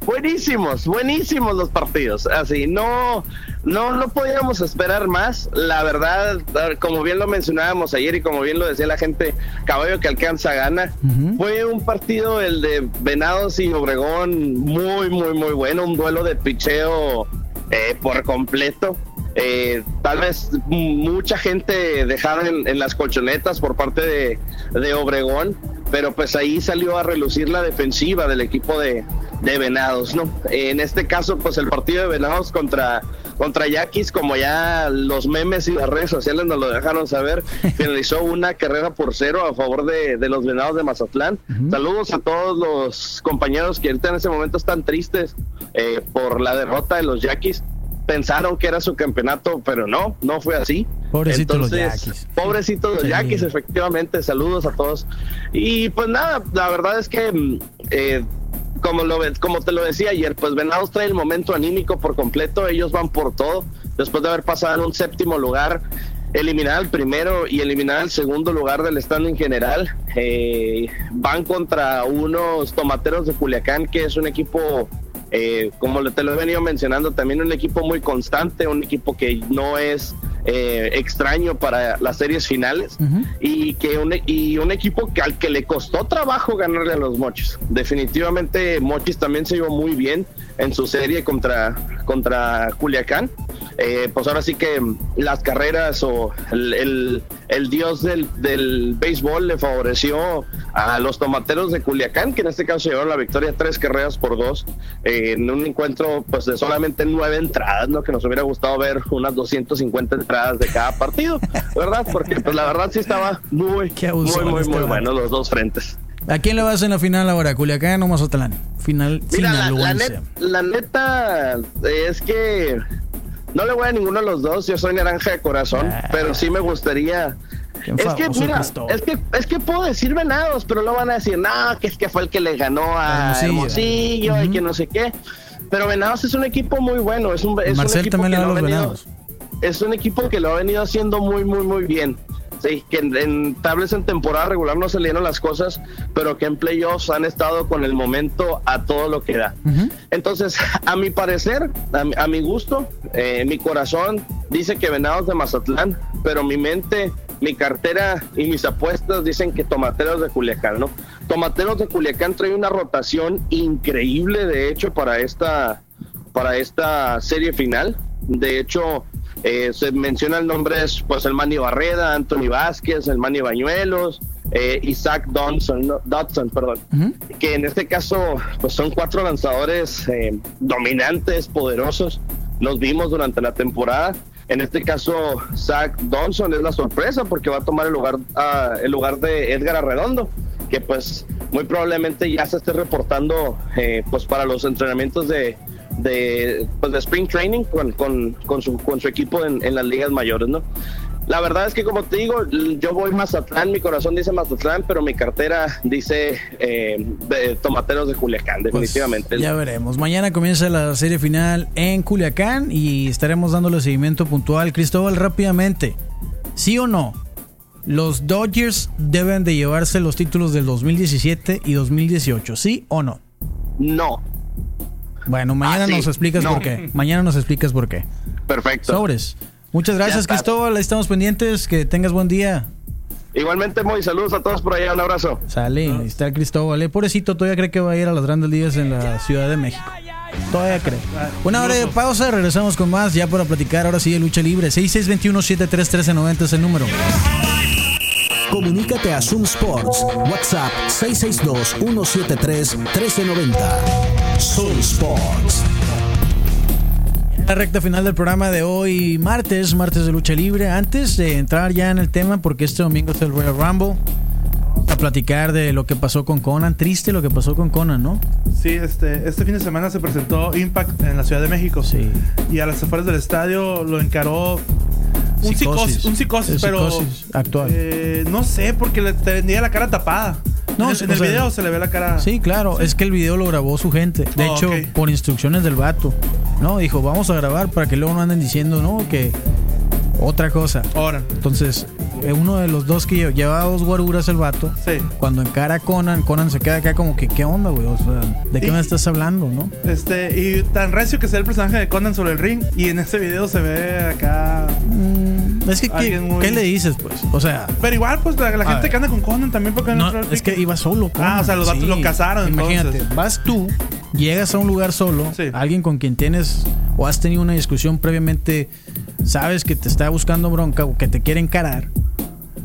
Buenísimos, buenísimos los partidos. Así, no, no, no podíamos esperar más. La verdad, como bien lo mencionábamos ayer y como bien lo decía la gente, caballo que alcanza gana. Fue un partido el de Venados y Obregón muy, muy, muy bueno. Un duelo de picheo eh, por completo. Eh, tal vez mucha gente dejada en, las colchonetas por parte de, de, Obregón, pero pues ahí salió a relucir la defensiva del equipo de, de Venados, ¿no? En este caso, pues el partido de Venados contra, contra Yaquis, como ya los memes y las redes sociales nos lo dejaron saber, finalizó una carrera por cero a favor de, de los Venados de Mazatlán. Saludos a todos los compañeros que ahorita en ese momento están tristes eh, por la derrota de los Yaquis pensaron que era su campeonato, pero no, no fue así. Pobrecitos los Yaquis. Pobrecitos los Yaquis, efectivamente. Saludos a todos. Y pues nada, la verdad es que, eh, como, lo, como te lo decía ayer, pues Venados trae el momento anímico por completo. Ellos van por todo. Después de haber pasado en un séptimo lugar, eliminar al primero y eliminar al segundo lugar del stand en general. Eh, van contra unos tomateros de Culiacán, que es un equipo eh, como te lo he venido mencionando, también un equipo muy constante, un equipo que no es eh, extraño para las series finales y que un, y un equipo que al que le costó trabajo ganarle a los Mochis. Definitivamente Mochis también se llevó muy bien en su serie contra, contra Culiacán. Eh, pues ahora sí que las carreras o el, el, dios del, del, béisbol le favoreció a los tomateros de Culiacán, que en este caso llevaron la victoria tres carreras por dos eh, en un encuentro pues de solamente nueve entradas, ¿no? Que nos hubiera gustado ver unas 250 entradas de cada partido, ¿verdad? Porque pues la verdad sí estaba muy, muy, muy, muy bueno los dos frentes. ¿A quién le vas en la final ahora? ¿Culiacán o Mazatlán? Final, Mira, la, la, neta es que no le voy a ninguno de los dos, yo soy naranja de corazón, ah. pero sí me gustaría. Es que, mira, es que, es que puedo decir venados, pero no van a decir, no, que es que fue el que le ganó a Hermosillo, y que no sé qué. Pero Venados es un equipo muy bueno, es un, es un equipo que lo ha venido, es un equipo que lo ha venido haciendo muy, muy, muy bien. Sí, que en, en en temporada regular no se le dieron las cosas, pero que en playoffs han estado con el momento a todo lo que da. Entonces, a mi parecer, a, mi gusto, eh, mi corazón dice que Venados de Mazatlán, pero mi mente, mi cartera y mis apuestas dicen que Tomateros de Culiacán, ¿no? Tomateros de Culiacán trae una rotación increíble, de hecho, para esta, para esta serie final. De hecho, eh, se menciona el nombre pues el Manny Barreda, Anthony Vázquez, el Manny Bañuelos, eh, Isaac Dodson, Dodson, perdón, que en este caso pues son cuatro lanzadores eh, dominantes, poderosos. Los vimos durante la temporada. En este caso, Zach Donson es la sorpresa porque va a tomar el lugar, ah, el lugar de Edgar Arredondo, que pues muy probablemente ya se esté reportando pues para los entrenamientos de, de, pues de spring training con, con, con, su, con su equipo en, en, las ligas mayores, ¿no? La verdad es que como te digo, yo voy Mazatlán, mi corazón dice Mazatlán, pero mi cartera dice eh, Tomateros de Culiacán, pues, definitivamente. ya veremos. Mañana comienza la serie final en Culiacán y estaremos dándole seguimiento puntual. Cristóbal, rápidamente, ¿sí o no? Los Dodgers deben de llevarse los títulos del 2017 y 2018, ¿sí o no? No. Bueno, mañana ah, nos explicas por qué. Mañana nos explicas por qué. Perfecto. Sobres. Muchas gracias, Cristóbal. Estamos pendientes. Que tengas buen día. Igualmente, muy saludos a todos por allá. Un abrazo. Sale, ahí está Cristóbal. Eh, pobrecito, todavía cree que va a ir a las grandes ligas en la Ciudad de México. Todavía cree. Una hora de pausa, regresamos con más ya para platicar. Ahora sí, de lucha libre. 6621-731390 es el número. Comunícate a Zoom Sports. WhatsApp 662-173-1390. Zoom Sports. La recta final del programa de hoy, martes, martes de lucha libre. Antes de entrar ya en el tema, porque este domingo es el Royal Rumble, a platicar de lo que pasó con Conan. Triste lo que pasó con Conan, ¿no? Sí, este, este fin de semana se presentó Impact en la Ciudad de México. Sí. Y a las afueras del estadio lo encaró un psicosis, un psicosis, pero actual. Eh, no sé, porque le tenía la cara tapada. No, en, el video se le ve la cara. Sí, claro, es que el video lo grabó su gente. De oh, hecho, por instrucciones del vato. No, dijo, vamos a grabar para que luego no anden diciendo, no, que otra cosa. Ahora. Entonces, uno de los dos que lle- llevaba dos guaruras el vato. Sí. Cuando encara a Conan, Conan se queda acá como que, ¿qué onda, güey? O sea, ¿de qué Y- me estás hablando, no? Este, y tan recio que sea el personaje de Conan sobre el ring. Y en ese video se ve acá. Mm, es que, ¿qué, Alguien muy- qué le dices, pues? O sea, Pero igual, pues la, gente ver. que anda con Conan también, porque no, es que iba solo. Conan. Ah, o sea, los vatos lo cazaron, Imagínate, entonces. vas tú, llegas a un lugar solo, Sí. alguien con quien tienes o has tenido una discusión previamente, sabes que te está buscando bronca o que te quiere encarar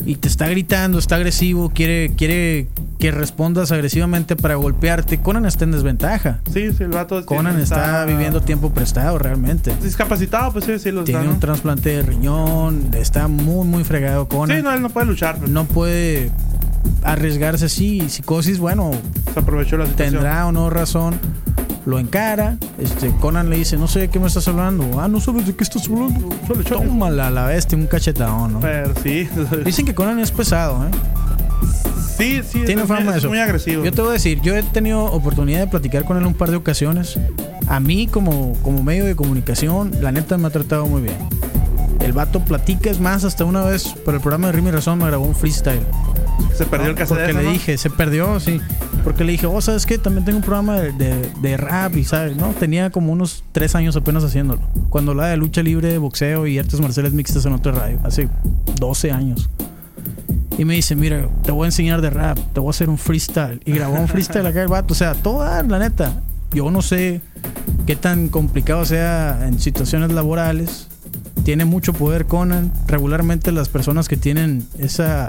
y te está gritando, está agresivo, quiere, quiere que respondas agresivamente para golpearte. Conan está en desventaja. Sí, sí, el vato. Conan está, viviendo tiempo prestado realmente. Discapacitado, pues sí, sí, lo Tiene está. ¿no? un trasplante de riñón, está muy, muy fregado Conan. Sí, no, él no puede luchar. pues. no puede arriesgarse así. Psicosis, bueno, Se aprovechó la situación. tendrá o no razón. Lo encara. Este, Conan le dice, no sé de qué me estás hablando. Ah, no sabes de qué estás hablando. Chole, chole. Tómala la bestia, un cachetadón, ¿no? Pero sí. Dicen que Conan es pesado, ¿eh? sí, sí. Tiene es, fama de es eso. muy agresivo. Yo te voy a decir, yo he tenido oportunidad de platicar con él un par de ocasiones. A mí, como, como medio de comunicación, la neta me ha tratado muy bien. El vato platica, es más, hasta una vez por el programa de Rimi Razón me grabó un freestyle. Se perdió el cassette. Porque ¿no? le dije, se perdió, sí. Porque le dije, oh, ¿sabes qué? También tengo un programa de, de- de rap y, ¿sabes? ¿No? Tenía como unos tres años apenas haciéndolo. Cuando la de lucha libre, boxeo y artes marciales mixtas en otra radio. Hace 12 años. Y me dice, mira, te voy a enseñar de rap, te voy a hacer un freestyle. Y grabó un freestyle acá el vato. O sea, toda la neta. Yo no sé qué tan complicado sea en situaciones laborales. Tiene mucho poder Conan. Regularmente las personas que tienen esa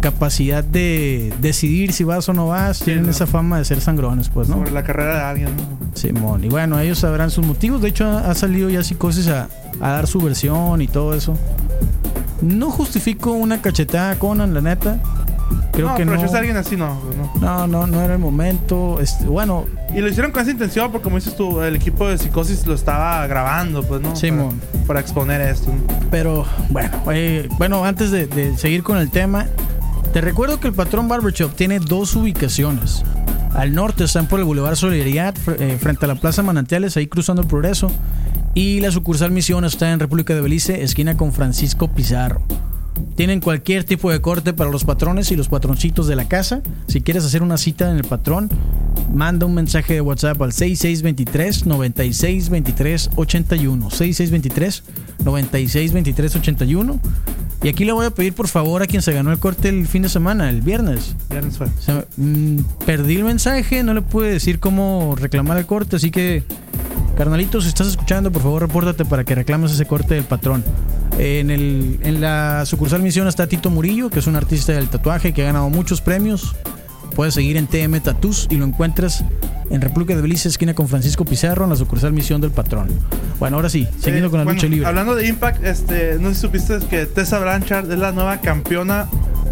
capacidad de decidir si vas o no vas, tienen ¿no? esa fama de ser sangrones, pues, ¿no? Sobre la carrera de alguien. ¿no? Simón. Y bueno, ellos sabrán sus motivos. De hecho, ha, salido ya psicosis a, a dar su versión y todo eso. No justifico una cachetada a Conan, la neta. Creo no, que pero no. si es alguien así, no, no. No, no, no era el momento. Este, bueno, Y lo hicieron con esa intención, porque como dices tú, el equipo de psicosis lo estaba grabando, pues, ¿no? Simón. Para, para exponer esto. pero bueno, eh, bueno, antes de, de seguir con el tema, te recuerdo que el patrón Barbershop tiene dos ubicaciones. Al norte están por el Boulevard Solidaridad, eh, frente a la Plaza Manantiales, ahí cruzando el Progreso. Y la sucursal Misión está en República de Belice, esquina con Francisco Pizarro. Tienen cualquier tipo de corte para los patrones y los patroncitos de la casa. Si quieres hacer una cita en el patrón, manda un mensaje de WhatsApp al 6623 9623 81. 6623 9623 81. Y aquí le voy a pedir por favor a quien se ganó el corte el fin de semana, el viernes. Viernes fue. O sea, mm, perdí el mensaje, no le pude decir cómo reclamar el corte, así que, carnalito, si estás escuchando, por favor, repórtate para que reclames ese corte del patrón. En, el, en la sucursal Misión está Tito Murillo, que es un artista del tatuaje que ha ganado muchos premios. Puedes seguir en TM Tattoos y lo encuentras en República de Belice, esquina con Francisco Pizarro, en la sucursal Misión del Patrón. Bueno, ahora sí, siguiendo Eh, con la bueno, lucha libre. Hablando de Impact, este, no sé si supiste que Tessa Blanchard es la nueva campeona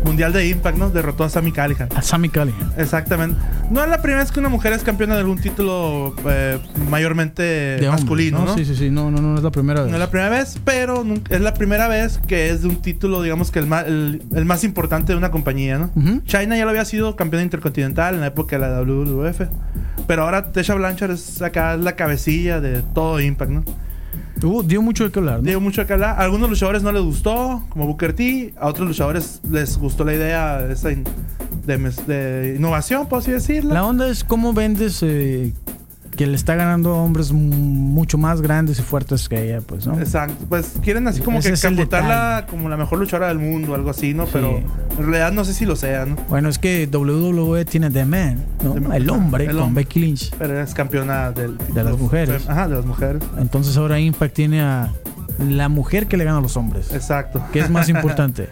mundial de Impact, ¿no? Derrotó a Sammy Callihan. A Sammy Callihan. Exactamente. No es la primera vez que una mujer es campeona de algún título eh, mayormente De hombres, masculino, ¿no? Sí, sí, sí, no, no, no es la primera vez. No es la primera vez, pero es la primera vez que es de un título, digamos que el más, el, el más importante de una compañía, ¿no? Ujú. China ya lo había sido campeona intercontinental en la época de la WWF. Pero ahora Tesha Blanchard es acá la cabecilla de todo Impact, ¿no? Uh, dio mucho de qué hablar, ¿no? Digo mucho que hablar. A algunos luchadores no les gustó, como Booker T. A otros luchadores les gustó la idea esa in- de, mes- de innovación, por así decirlo. La onda es cómo vendes eh, que le está ganando a hombres mucho más grandes y fuertes que ella, pues, ¿no? Exacto. Pues quieren así como Ese que capotarla como la mejor luchadora del mundo, algo así, ¿no? Pero en realidad no sé si lo sea, ¿no? Bueno, es que WWE tiene The Man, ¿no? The Man. El hombre El con hombre. Becky Lynch. Pero es campeona del, De las mujeres. Ajá, de las mujeres. Entonces ahora Impact tiene a la mujer que le gana a los hombres. Exacto. ¿Qué es más importante?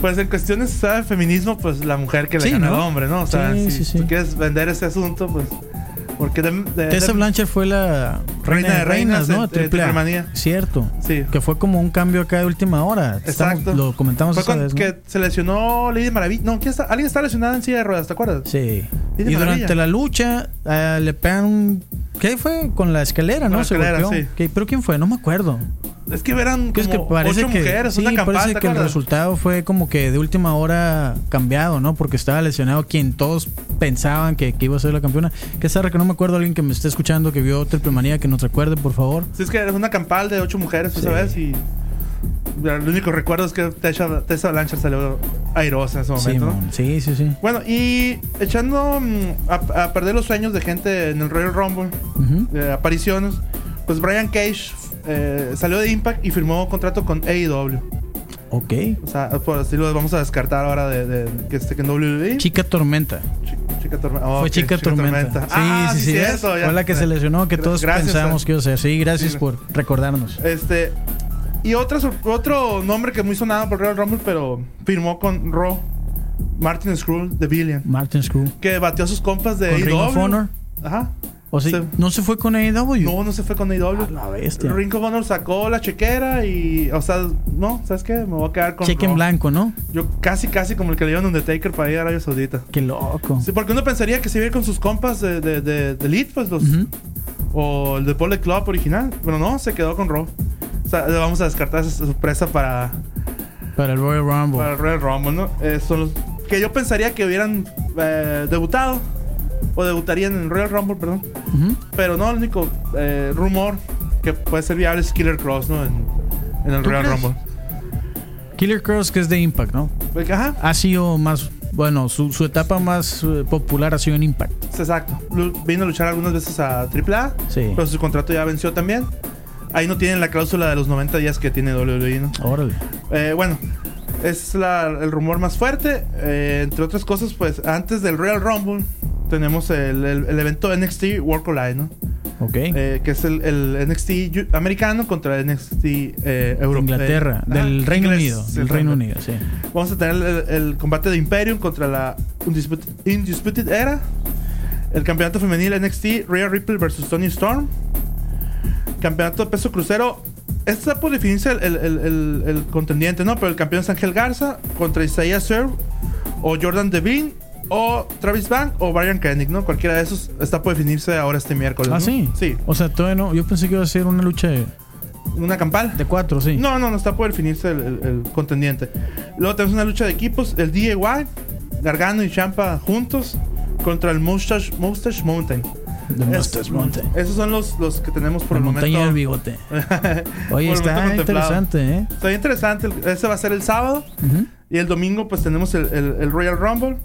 Pues en cuestiones de feminismo, pues la mujer que le Sí, gana ¿no? al hombre, ¿no? O sea, Sí, si sí, sí. tú quieres vender ese asunto, pues. Porque de, de- Tessa Blanchard fue la reina, de reinas, ¿no? de Triple A. Triplemanía. Cierto. Sí. Que fue como un cambio acá de última hora. Estamos- Exacto. lo comentamos Fue vez, ¿no? que se lesionó Lady Maravilla. No, ¿quién está? alguien está lesionado en silla de ruedas, ¿te acuerdas? Sí. Y Y de durante maravilla. la lucha eh, le pegan un... ¿Qué fue? Con la escalera, Con ¿no? la Se escalera, golpeó. sí. ¿Qué? ¿Pero quién fue? No me acuerdo. Es que eran es como que parece ocho que, mujeres, sí, una campana, parece ¿te que el resultado fue como que de última hora cambiado, ¿no? Porque estaba lesionado quien todos pensaban que, que iba a ser la campeona. Que Sarra, que no me acuerdo alguien que me esté escuchando que vio Triple Manía que nos recuerde, por favor. Sí, es que era una campal de ocho mujeres Sí. vez y. Lo único recuerdo es que Tessa, Tessa Blanchard salió airosa en ese Sí, momento, sí, sí, sí. Bueno, y echando mm, a, a perder los sueños de gente en el Royal Rumble, de apariciones, pues Brian Cage eh, salió de Impact y firmó contrato con AEW. Ok. O sea, por así lo vamos a descartar ahora de, de- que esté en WWE. Chica Tormenta. Chi- Chica Tormenta. Fue Chica, Tormenta. Sí, Ah, sí, sí. cierto, ya. Fue la que se lesionó, que todos gracias, pensábamos Fer. que iba a ser. Sí, gracias Sí. por recordarnos. Este. Y otra, otro nombre que muy sonado por Royal Rumble, pero firmó con Raw. Martin Skrull de Billion. Martin Screw. Que batió a sus compas de Ring of. Honor. Ajá. O sea, Se- ¿no se fue con AEW? No, no se fue con AEW. A la bestia. Ring of Honor sacó la chequera y. O sea, no, ¿sabes qué? Me voy a quedar con. Cheque en blanco, ¿no? Yo casi, casi como el que le dieron Undertaker para ir a Arabia Saudita. Qué loco. Sí, porque uno pensaría que se iba a ir con sus compas de, de, de, de Elite, pues los. O el de Bullet Club original. Pero no, se quedó con Raw. Vamos a descartar esa sorpresa para, Para el Royal Rumble. para el Royal Rumble, ¿no? Eh, son los que yo pensaría que hubieran eh, debutado. O debutarían en el Royal Rumble, perdón. Ujú. Pero no, el único eh, rumor que puede ser viable es Killer Cross, ¿no? En, en el ¿Tú Royal crees? Rumble. Killer Cross, que es de Impact, ¿no? Ajá, Ha sido más. Bueno, su, su etapa más eh, popular ha sido en Impact. exacto. Vino a luchar algunas veces a AAA. Sí. Pero su contrato ya venció también. Ahí no tienen la cláusula de los 90 días que tiene WWE, ¿no? Órale. Eh, bueno, es la- el rumor más fuerte. Eh, entre otras cosas, pues antes del Royal Rumble tenemos el, el- el evento NXT World Collide, ¿no? Ok. Eh, que es el, el NXT americano contra el NXT eh, europeo. Inglaterra, Eh, del Reino inglés, Unido. Del Reino. Unido, sí. Vamos a tener el, el combate de Imperium contra la Undisputed, Undisputed Era. El campeonato femenil NXT Rhea Ripley versus Tony Storm. Campeonato de peso crucero. Este está por definirse el, el- el- el- el contendiente, ¿no? Pero el campeón es Ángel Garza contra Isaiah Serve o Jordan Devine o Travis Bank o Brian Kennick, ¿no? Cualquiera de esos está por definirse ahora este miércoles. Ah, sí. Sí. O sea, todavía no. Yo pensé que iba a ser una lucha de, Una campal. de cuatro, sí. No, no, no está por definirse el, el- el contendiente. Luego tenemos una lucha de equipos: el DIY, Gargano y Champa juntos contra el Mustache, Mustache Mountain. The Es- Mustache Mountain. Esos son los, los que tenemos por La el montaña momento. del bigote. Oye, está interesante, ¿eh? Está bien interesante. Ese va a ser el sábado. Y el domingo, pues tenemos el, el- el Royal Rumble.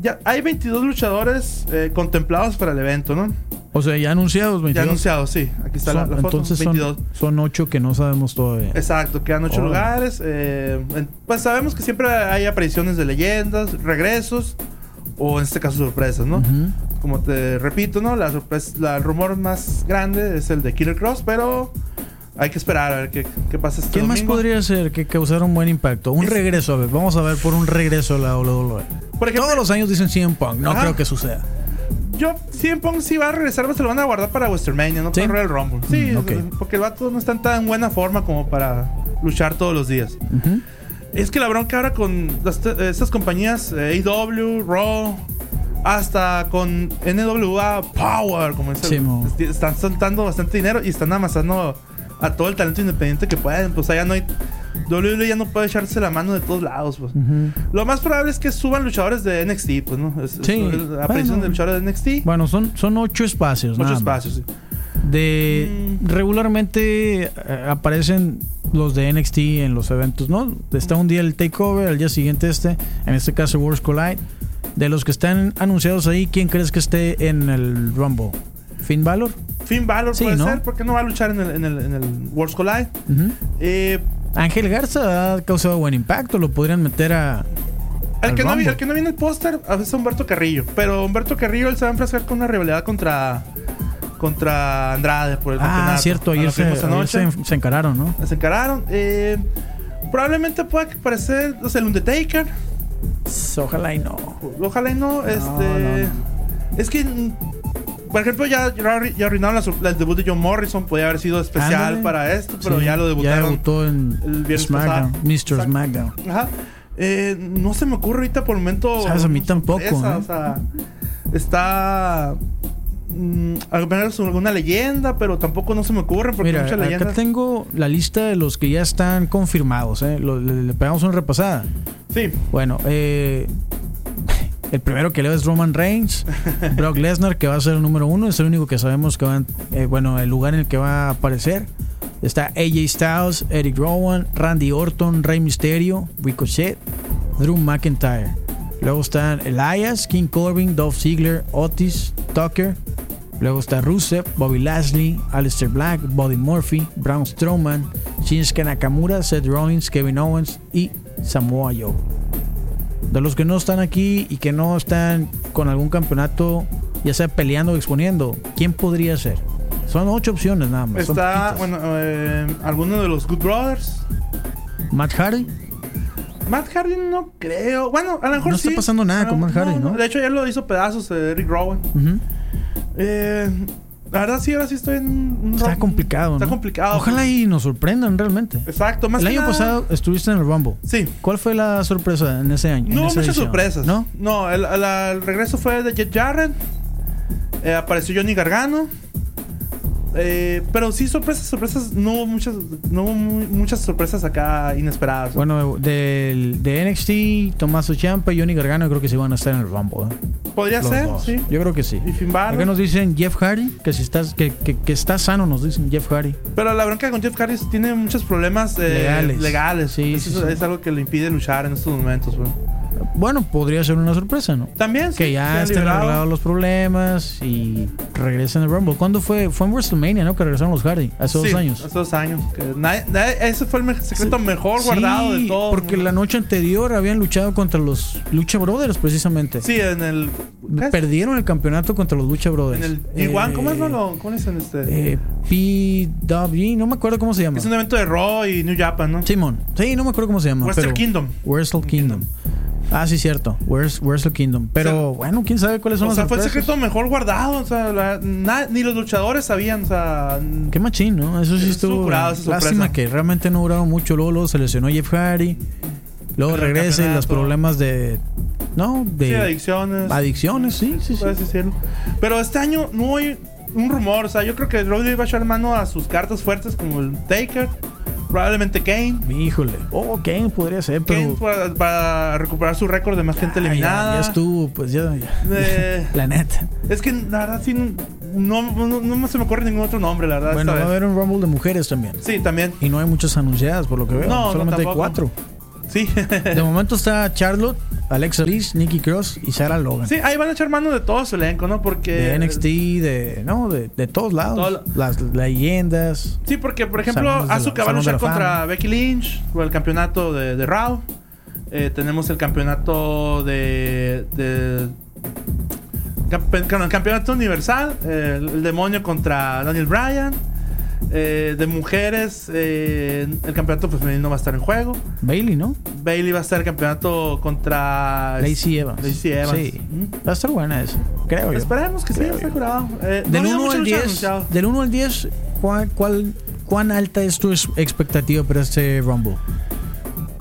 Ya hay 22 luchadores eh, contemplados para el evento, ¿no? O sea, ya anunciados, 22. Ya anunciados, sí. Aquí está la, Son- la foto. entonces 22. son, son ocho que no sabemos todavía. Exacto, quedan ocho Órale. lugares. eh, pues sabemos que siempre hay apariciones de leyendas, regresos o en este caso sorpresas, ¿no? Ujú. Como te repito, ¿no? La sorpresa, el rumor más grande es el de Killer Cross, pero hay que esperar a ver qué, qué pasa este ¿Qué más domingo. podría ser que causara un buen impacto? Un Es- regreso, a ver, vamos a ver por un regreso a la WWE. Por ejemplo, Todos los años dicen CM Punk, no Ajá. creo que suceda. yo CM Punk sí va a regresar, pero se lo van a guardar para WrestleMania, no ¿Sí? para Royal Rumble. Sí, Mm, ok. porque el vato no está en tan buena forma como para luchar todos los días. Ujú. Es que la bronca ahora con las- estas compañías, eh, AEW, Raw, hasta con NWA Power, como es el- Sí, están soltando bastante dinero y están amasando a todo el talento independiente que pueden. Pues allá no hay. WWE ya no puede echarse la mano de todos lados. Pues. Lo más probable es que suban luchadores de NXT, pues, ¿no? Es, es Sí, la aparición bueno. de luchadores de NXT. Bueno, son, son ocho espacios. Más. espacios, sí. De Mm. regularmente eh, aparecen los de NXT en los eventos, ¿no? Está un día el takeover, al día siguiente este, en este caso Worlds Collide. De los que están anunciados ahí, ¿quién crees que esté en el Rumble? ¿Finn Balor? Finn Balor Sí, puede ¿no? ser, porque no va a luchar en el, en el, en el Worlds Collide. Eh, Ángel Garza ha causado buen impacto, lo podrían meter a... El al que, no el que no viene el póster es Humberto Carrillo. Pero Humberto Carrillo él se va a enfrascar con una rivalidad contra contra Andrade por el Ah, campeonato. cierto, ayer, se, se encararon, ¿no? Se encararon. Eh, probablemente pueda aparecer o sea, el Undertaker. Ojalá y no. Ojalá y no. Este, Es que, por ejemplo, ya, ya arru- ya arruinaron la sur- el debut de John Morrison. Podía haber sido especial Ándale. para esto, pero Sí, ya lo debutaron. Ya debutó en el viernes SmackDown, pasado. Mr. SmackDown. Ajá. Eh, no se me ocurre ahorita por el momento. Sabes, a mí tampoco, sorpresa, ¿eh? O sea, está. Mm, al menos alguna leyenda, pero tampoco no se me ocurre porque Mira, muchas acá leyendas. tengo la lista de los que ya están confirmados. ¿eh? Lo- le, le pegamos una repasada. Sí, Bueno, eh, el primero que leo es Roman Reigns, Brock Lesnar, que va a ser el número uno. Es el único que sabemos que va, a- eh, bueno, el lugar en el que va a aparecer. Está AJ Styles, Eric Rowan, Randy Orton, Rey Mysterio, Ricochet, Drew McIntyre. Luego están Elias, King Corbin, Dolph Ziggler, Otis, Tucker. Luego está Rusev, Bobby Lashley, Aleister Black, Buddy Murphy, Braun Strowman, Shinsuke Nakamura, Seth Rollins, Kevin Owens y Samoa Joe. De los que no están aquí y que no están con algún campeonato, ya sea peleando o exponiendo, ¿quién podría ser? Son ocho opciones nada más. Está, bueno, eh, alguno de los Good Brothers. Matt Hardy. Matt Hardy no creo. Bueno, a lo mejor No sí. está pasando nada con Matt Hardy, ¿no? De hecho, ya lo hizo pedazos eh, Eric Rowan. Eh, la verdad, sí, ahora sí estoy en un Está complicado. Está ¿no? complicado. Ojalá y nos sorprendan realmente. Exacto, más El que año nada- pasado estuviste en el Rumble. Sí. ¿Cuál fue la sorpresa en ese año? No hubo muchas edición? sorpresas. ¿No? No, el, el- el regreso fue de Jet Jarrett. Eh, apareció Johnny Gargano. Eh, pero sí, sorpresas, sorpresas. No hubo muchas, no hubo mu- muchas sorpresas acá inesperadas. Bueno, del, de NXT, Tommaso Ciampa y Johnny Gargano creo que sí van a estar en el Rumble. ¿eh? Podría Los ser, dos. sí. Yo creo que sí. Y Finn Balor. Acá nos dicen Jeff Hardy, que si estás, que, que, que está sano, nos dicen Jeff Hardy. Pero la bronca con Jeff Hardy es que tiene muchos problemas eh, Legales. legales. Sí, Eso sí, es, sí. es algo que le impide luchar en estos momentos. bro. Bueno, podría ser una sorpresa, ¿no? También, sí, Que ya estén arreglados los problemas y regresen al Rumble. ¿Cuándo fue? Fue en WrestleMania, ¿no? Que regresaron los Hardy, hace Sí, dos años. Hace dos años. Que nadie- nadie- ese fue el secreto mejor guardado de todo. Porque la noche anterior habían luchado contra los Lucha Brothers, precisamente. Sí, en el. Perdieron el campeonato contra los Lucha Brothers. En el Iguan, ¿cómo es? Eh, No, ¿Cómo es en este? eh, PW, no me acuerdo cómo se llama. es un evento de Raw y New Japan, ¿no? Simón. Sí, no me acuerdo cómo se llama. Wrestle Kingdom. Wrestle Kingdom. Ah, sí, cierto. Where's, Wrestle Kingdom. Pero O bueno, quién sabe cuáles son O las sea, fue el secreto mejor guardado. O sea, la- na- ni los luchadores sabían. O sea, Qué machín, ¿no? Eso sí Estuvo curado, esa. Lástima que realmente no duraron mucho. Luego, luego se lesionó Jeff Hardy. Luego el regresa y los problemas de. No, de. sí, adicciones. adicciones, sí, sí, sí. Pero este año no hay un rumor. O sea, yo creo que Roddy va a echar mano a sus cartas fuertes como el Taker. Probablemente Kane. Híjole. Oh, Kane podría ser, pero. Kane para, para recuperar su récord de más gente ya- eliminada. Ya, estuvo, pues ya. ya. Eh, La neta. es que la verdad sí no, no, no se me ocurre ningún otro nombre, la verdad. Bueno, esta va a haber un Rumble de mujeres también. Sí, también. Y no hay muchas anunciadas, por lo que veo. No, no, Solamente hay cuatro. Sí. De momento está Charlotte, Alexa Bliss, Nikki Cross y Sarah Logan. sí, ahí van a echar mano de todo su elenco, ¿no? Porque. De NXT, de. No, de, de todos lados. Todo lo- Las leyendas. Sí, porque por ejemplo, Asuka va a luchar contra. Becky Lynch por el campeonato de, de Raw. Eh, tenemos el campeonato de. de campe- campeonato universal. eh, el demonio contra Daniel Bryan. Eh, de mujeres, eh, el campeonato femenino va a estar en juego. Bailey, ¿no? Bailey va a estar el campeonato contra Lacey Evans. Lacey Evans. Sí. Mm. Va a estar buena esa. Creo yo. Esperemos que sí, Creo esté yo. curado. Eh, no Del había 1 mucha al lucha 10. anunciada. Del 1 al 10, ¿cuál, cuál, ¿cuán alta es tu expectativa para este Rumble?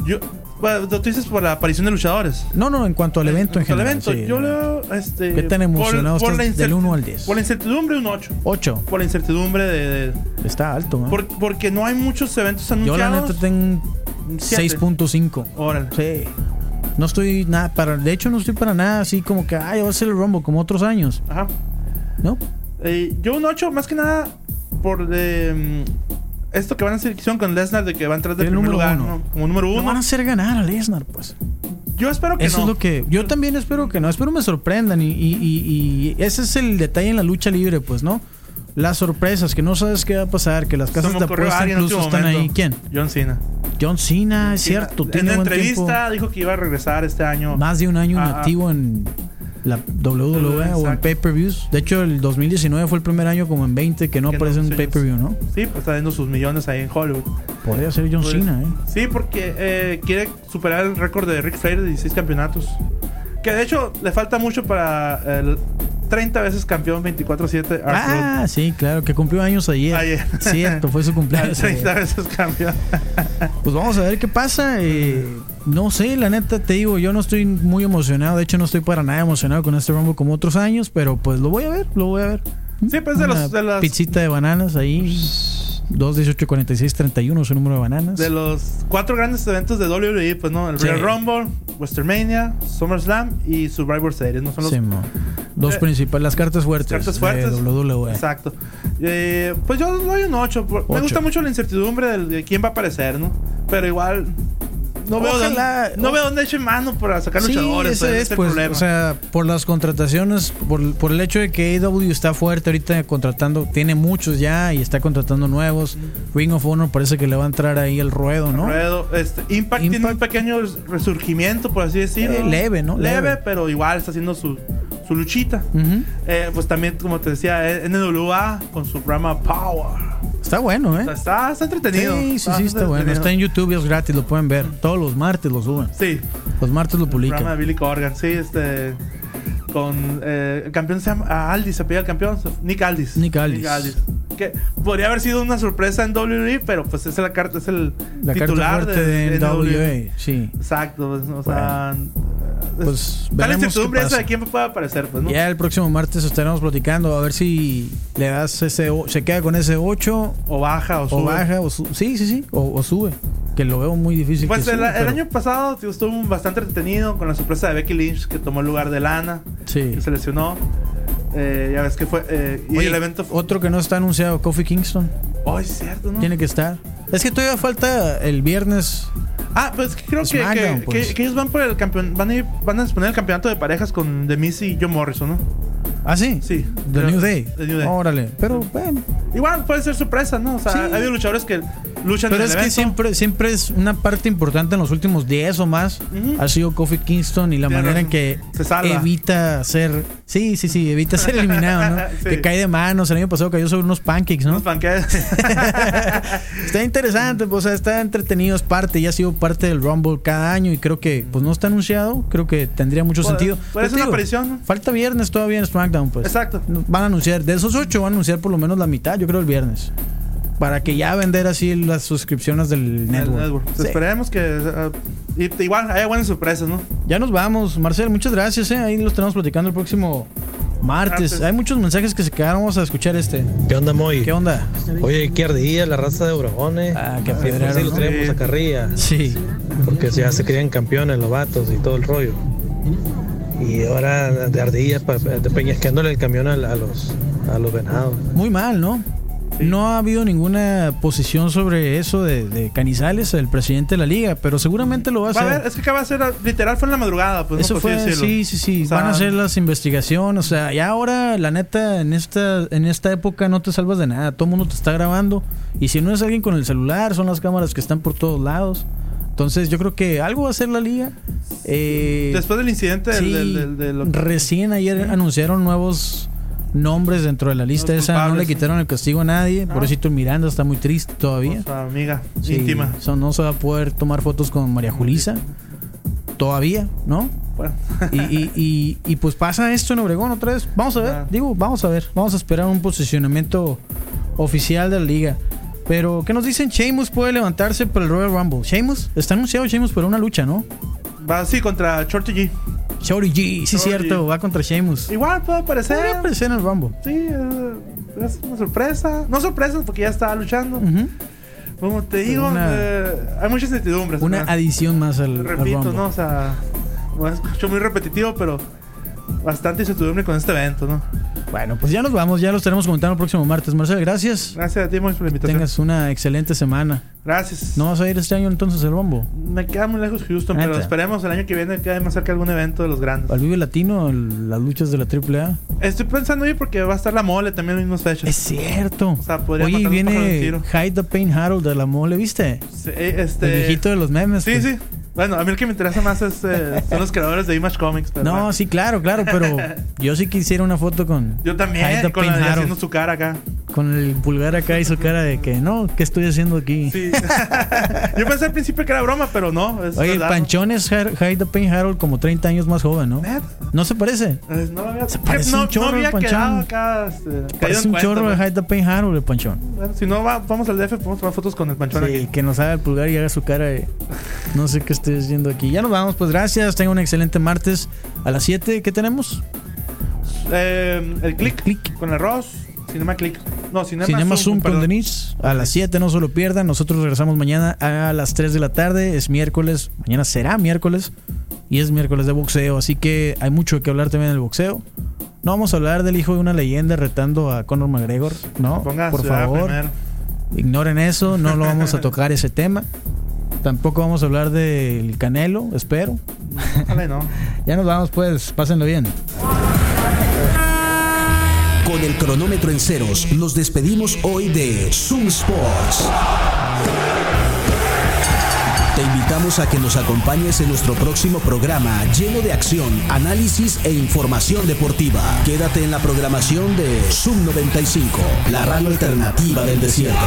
Yo, bueno, tú dices por la aparición de luchadores. No, no, en cuanto al evento en al general. evento, sí. yo leo este ¿Qué tan emocionado estás incer- del 1 al 10? Por la incertidumbre un 8. 8. Por la incertidumbre de, de- Está alto, ¿no? por- porque no hay muchos eventos Yo la anunciados. neta tengo Siete. 6.5. Órale. Sí. No estoy nada para. De hecho, no estoy para nada así como que, ay, va a ser el Rumble como otros años. Ajá. ¿No? Eh, yo un 8 más que nada por eh, esto que van a hacer hicieron con Lesnar de que va a entrar de El primer lugar, uno. ¿no? Como número uno. van a hacer ganar a Lesnar, pues. Yo espero que Eso no. es lo que. Yo también espero que no. Espero me sorprendan. Y, y- y- y ese es el detalle en la lucha libre, pues, ¿no? Las sorpresas, que no sabes qué va a pasar, que las casas de apuesta incluso están ahí. ¿Quién? John Cena. John Cena, es cierto. En tiene la entrevista tiempo. dijo que iba a regresar este año. Más de un año Ah, ah. activo en la WWE o en pay-per-views. De hecho, el 2019 fue el primer año como en 20 que no Que no, aparece en sí. pay-per-view, ¿no? Sí, pues está dando sus millones ahí en Hollywood. Podría ser John Pues, Cena, ¿eh? Sí, porque eh, quiere superar el récord de Rick Flair de 16 campeonatos. Que de hecho le falta mucho para el 30 veces campeón 24-7 Ah, sí, claro, que cumplió años ayer. Ayer. Cierto, fue su cumpleaños. 30 ayer. veces campeón. Pues vamos a ver qué pasa. eh, no sé, la neta te digo, yo no estoy muy emocionado. De hecho, no estoy para nada emocionado con este Rumble como otros años, pero pues lo voy a ver, lo voy a ver. Sí, pues de los. De las Pizzita de bananas ahí. 2, 18, 46, 31 su número de bananas. De los cuatro grandes eventos de WWE, pues no, el Sí. Royal Rumble, WrestleMania, SummerSlam y Survivor Series, no son los Sí. Dos Eh, principales, las cartas fuertes. cartas fuertes. De WWE. Exacto. Eh, pues yo doy un 8. Me gusta mucho la incertidumbre del- de quién va a aparecer, ¿no? Pero igual. No veo, Ojalá- dónde, no veo dónde echen mano para sacar Sí, luchadores. ese es, pues, problema. o sea, por las contrataciones, por, por el hecho de que AEW está fuerte ahorita contratando, tiene muchos ya y está contratando nuevos. Ring of Honor parece que le va a entrar ahí el ruedo, ¿no? Ruedo, este, Impact, tiene un pequeño resurgimiento, por así decirlo. Eh, leve, ¿no? Leve, Leve. pero igual está haciendo su, su luchita. Eh, pues también, como te decía, NWA con su programa Power. Está bueno, ¿eh? Está, está entretenido. Sí, sí, sí, está bueno. Está en YouTube y es gratis, lo pueden ver. Todos los martes lo suben. Sí, Los martes lo el programa de publican. Billy Corgan. Sí, este. Con. eh, el campeón se llama. ah, Aldis, se pide el campeón. Nick Aldis. Nick Aldis. Que podría haber sido una sorpresa en WWE, pero pues es la carta, es el La carta titular fuerte de NWA. NWA, sí. Exacto, pues, o sea. Pues la veremos incertidumbre esa de quién puede aparecer, pues, ¿no? Ya el próximo martes estaremos platicando a ver si le das ese se queda con ese 8 O baja o o sube. baja o su- sí, sí, sí, o, o sube, que lo veo muy difícil Pues que el, suba, el pero- año pasado tío, estuvo bastante entretenido con la sorpresa de Becky Lynch que tomó el lugar de Lana, sí. que se lesionó. Eh, ya ves que fue. eh, y el evento fue. otro que no está anunciado, Kofi Kingston, Oh, es cierto, ¿no? tiene que estar. Es que todavía falta el viernes. Ah, pues creo que, SmackDown, que, pues. que- que ellos van por el campeón. Van a, ir- van a exponer el campeonato de parejas con The Miz y John Morrison, ¿no? Ah, sí. Sí. The New Day. The New Day. Órale, pero bueno, Igual puede ser sorpresa, ¿no? O sea, Sí. ha habido luchadores que luchan Pero en es el que evento. siempre, siempre es una parte importante en los últimos 10 o más. Ha sido Kofi Kingston y la manera en que Se salva. evita ser. Sí, sí, sí, evita ser eliminado, ¿no? Sí. Que cae de manos. El año pasado cayó sobre unos pancakes, ¿no? Unos panqueques. está interesante, pues, o sea, está entretenido, es parte, ya ha sido parte del Rumble cada año y creo que, pues, no está anunciado. Creo que tendría mucho Puede- sentido. puede Pero ser una aparición, ¿no? Falta viernes todavía en SmackDown, pues. Exacto. Van a anunciar, de esos ocho van a anunciar por lo menos la mitad, yo creo el viernes. Para que ya vender así las suscripciones del El network. network. Sí. Esperemos que. y igual haya buenas sorpresas, ¿no? Ya nos vamos, Marcel, muchas gracias, ¿eh? ahí los tenemos platicando el próximo martes. Martes. Hay muchos mensajes que se quedaron, vamos a escuchar este. ¿Qué onda, Moy? ¿Qué onda? Oye, qué ardilla la raza de Obregón, eh. Ah, que apedrearon, sí, lo a carrilla. Sí, Porque ya se creían campeones los vatos y todo el rollo. Y ahora de ardillas, pa- de peñasqueándole el camión a, a los, a los venados. muy mal, ¿no? No ha habido ninguna posición sobre eso de, de Canizales, el presidente de la liga, pero seguramente lo va a Va a hacer. ver, es que acaba de ser. Literal fue en la madrugada, pues. Eso no fue, sí, sí, sí. O sea, Van a hacer las investigaciones. O sea, ya ahora, la neta, en esta, en esta época no te salvas de nada. Todo el mundo te está grabando. Y si no es alguien con el celular, son las cámaras que están por todos lados. Entonces, yo creo que algo va a hacer la liga. Eh, Después del incidente del, sí, del- del- de lo- recién ayer anunciaron nuevos nombres dentro de la lista Los esa. No le quitaron el castigo a nadie. No. Por eso Miranda está muy triste todavía. nuestra amiga Sí, íntima. no se va a poder tomar fotos con María Julisa. Todavía, ¿no? Bueno. Y, y, y, y, pues pasa esto en Obregón otra vez. Vamos a ver, Ah. digo, vamos a ver. Vamos a esperar un posicionamiento oficial de la liga. Pero, ¿qué nos dicen? Sheamus puede levantarse por el Royal Rumble. Sheamus, está anunciado Sheamus por una lucha, ¿no? Va así contra Shorty G. Shorty G, sí, Shorty cierto, G. va contra Sheamus. Igual puede aparecer. Podría aparecer en el Rumble. Sí, eh, es una sorpresa. No sorpresa porque ya estaba luchando. Como te digo, Una- eh, hay muchas incertidumbres. Una ¿no? adición más al, al Repito, Rumble. ¿no? O sea, me escucho muy repetitivo, pero bastante incertidumbre con este evento, ¿no? Bueno, pues ya nos vamos, ya lo estaremos comentando el próximo martes. Marcel, gracias. Gracias a ti, Mois, por la invitación. Tengas una excelente semana. Gracias. ¿No vas a ir este año entonces al Rumble? Me queda muy lejos Houston, pero esperemos el año que viene quede más cerca algún evento de los grandes. ¿Al Vive Latino? el- ¿Las luchas de la AAA? Estoy pensando ir porque va a estar la mole también en las mismas fechas. Es cierto. O sea, podría Oye, viene. Hide the Pain Harold de la mole, ¿viste? Sí, este... El viejito de los memes. Sí, pues. sí. Bueno, a mí el que me interesa más es, eh, son los creadores de Image Comics. Pero No, bueno. sí, claro, claro, pero yo sí quisiera una foto con. Yo también, con la, haciendo su cara acá. Con el pulgar acá y su cara de que, no, ¿qué estoy haciendo aquí? Sí. Yo pensé al principio que era broma, pero no. Es Oye, el verdad, ¿no? Panchón es the Pain Harold como 30 años más joven, ¿no? Neta. ¿No se parece? Eh, No, había, Se parece no, un chorro no había Panchón. quedado acá. Este, Parece un cuenta, chorro de pues. The Pain Harold, el Panchón. Bueno, si no, va- vamos al DF, podemos tomar fotos con el panchón Sí, aquí. que nos haga el pulgar y haga su cara de no sé qué estoy haciendo aquí. Ya nos vamos, pues gracias. Tengan un excelente martes a las 7. ¿Qué tenemos? Eh, el click, Click. con arroz. Cinema Click. No, Cinema, Cinema Zoom, con. Denise. A las 7 no se lo pierdan. Nosotros regresamos mañana a las 3 de la tarde. Es miércoles. Mañana será miércoles. Y es miércoles de boxeo. Así que hay mucho que hablar también del boxeo. No vamos a hablar del hijo de una leyenda retando a Conor McGregor. No, Ponga por favor. primero. Ignoren eso. No lo vamos a tocar ese tema. Tampoco vamos a hablar del Canelo, espero. No. Ya nos vamos pues. Pásenlo bien. Con el cronómetro en ceros, nos despedimos hoy de Zoom Sports. Te invitamos a que nos acompañes en nuestro próximo programa lleno de acción, análisis e información deportiva. Quédate en la programación de Zoom 95, la radio alternativa del desierto.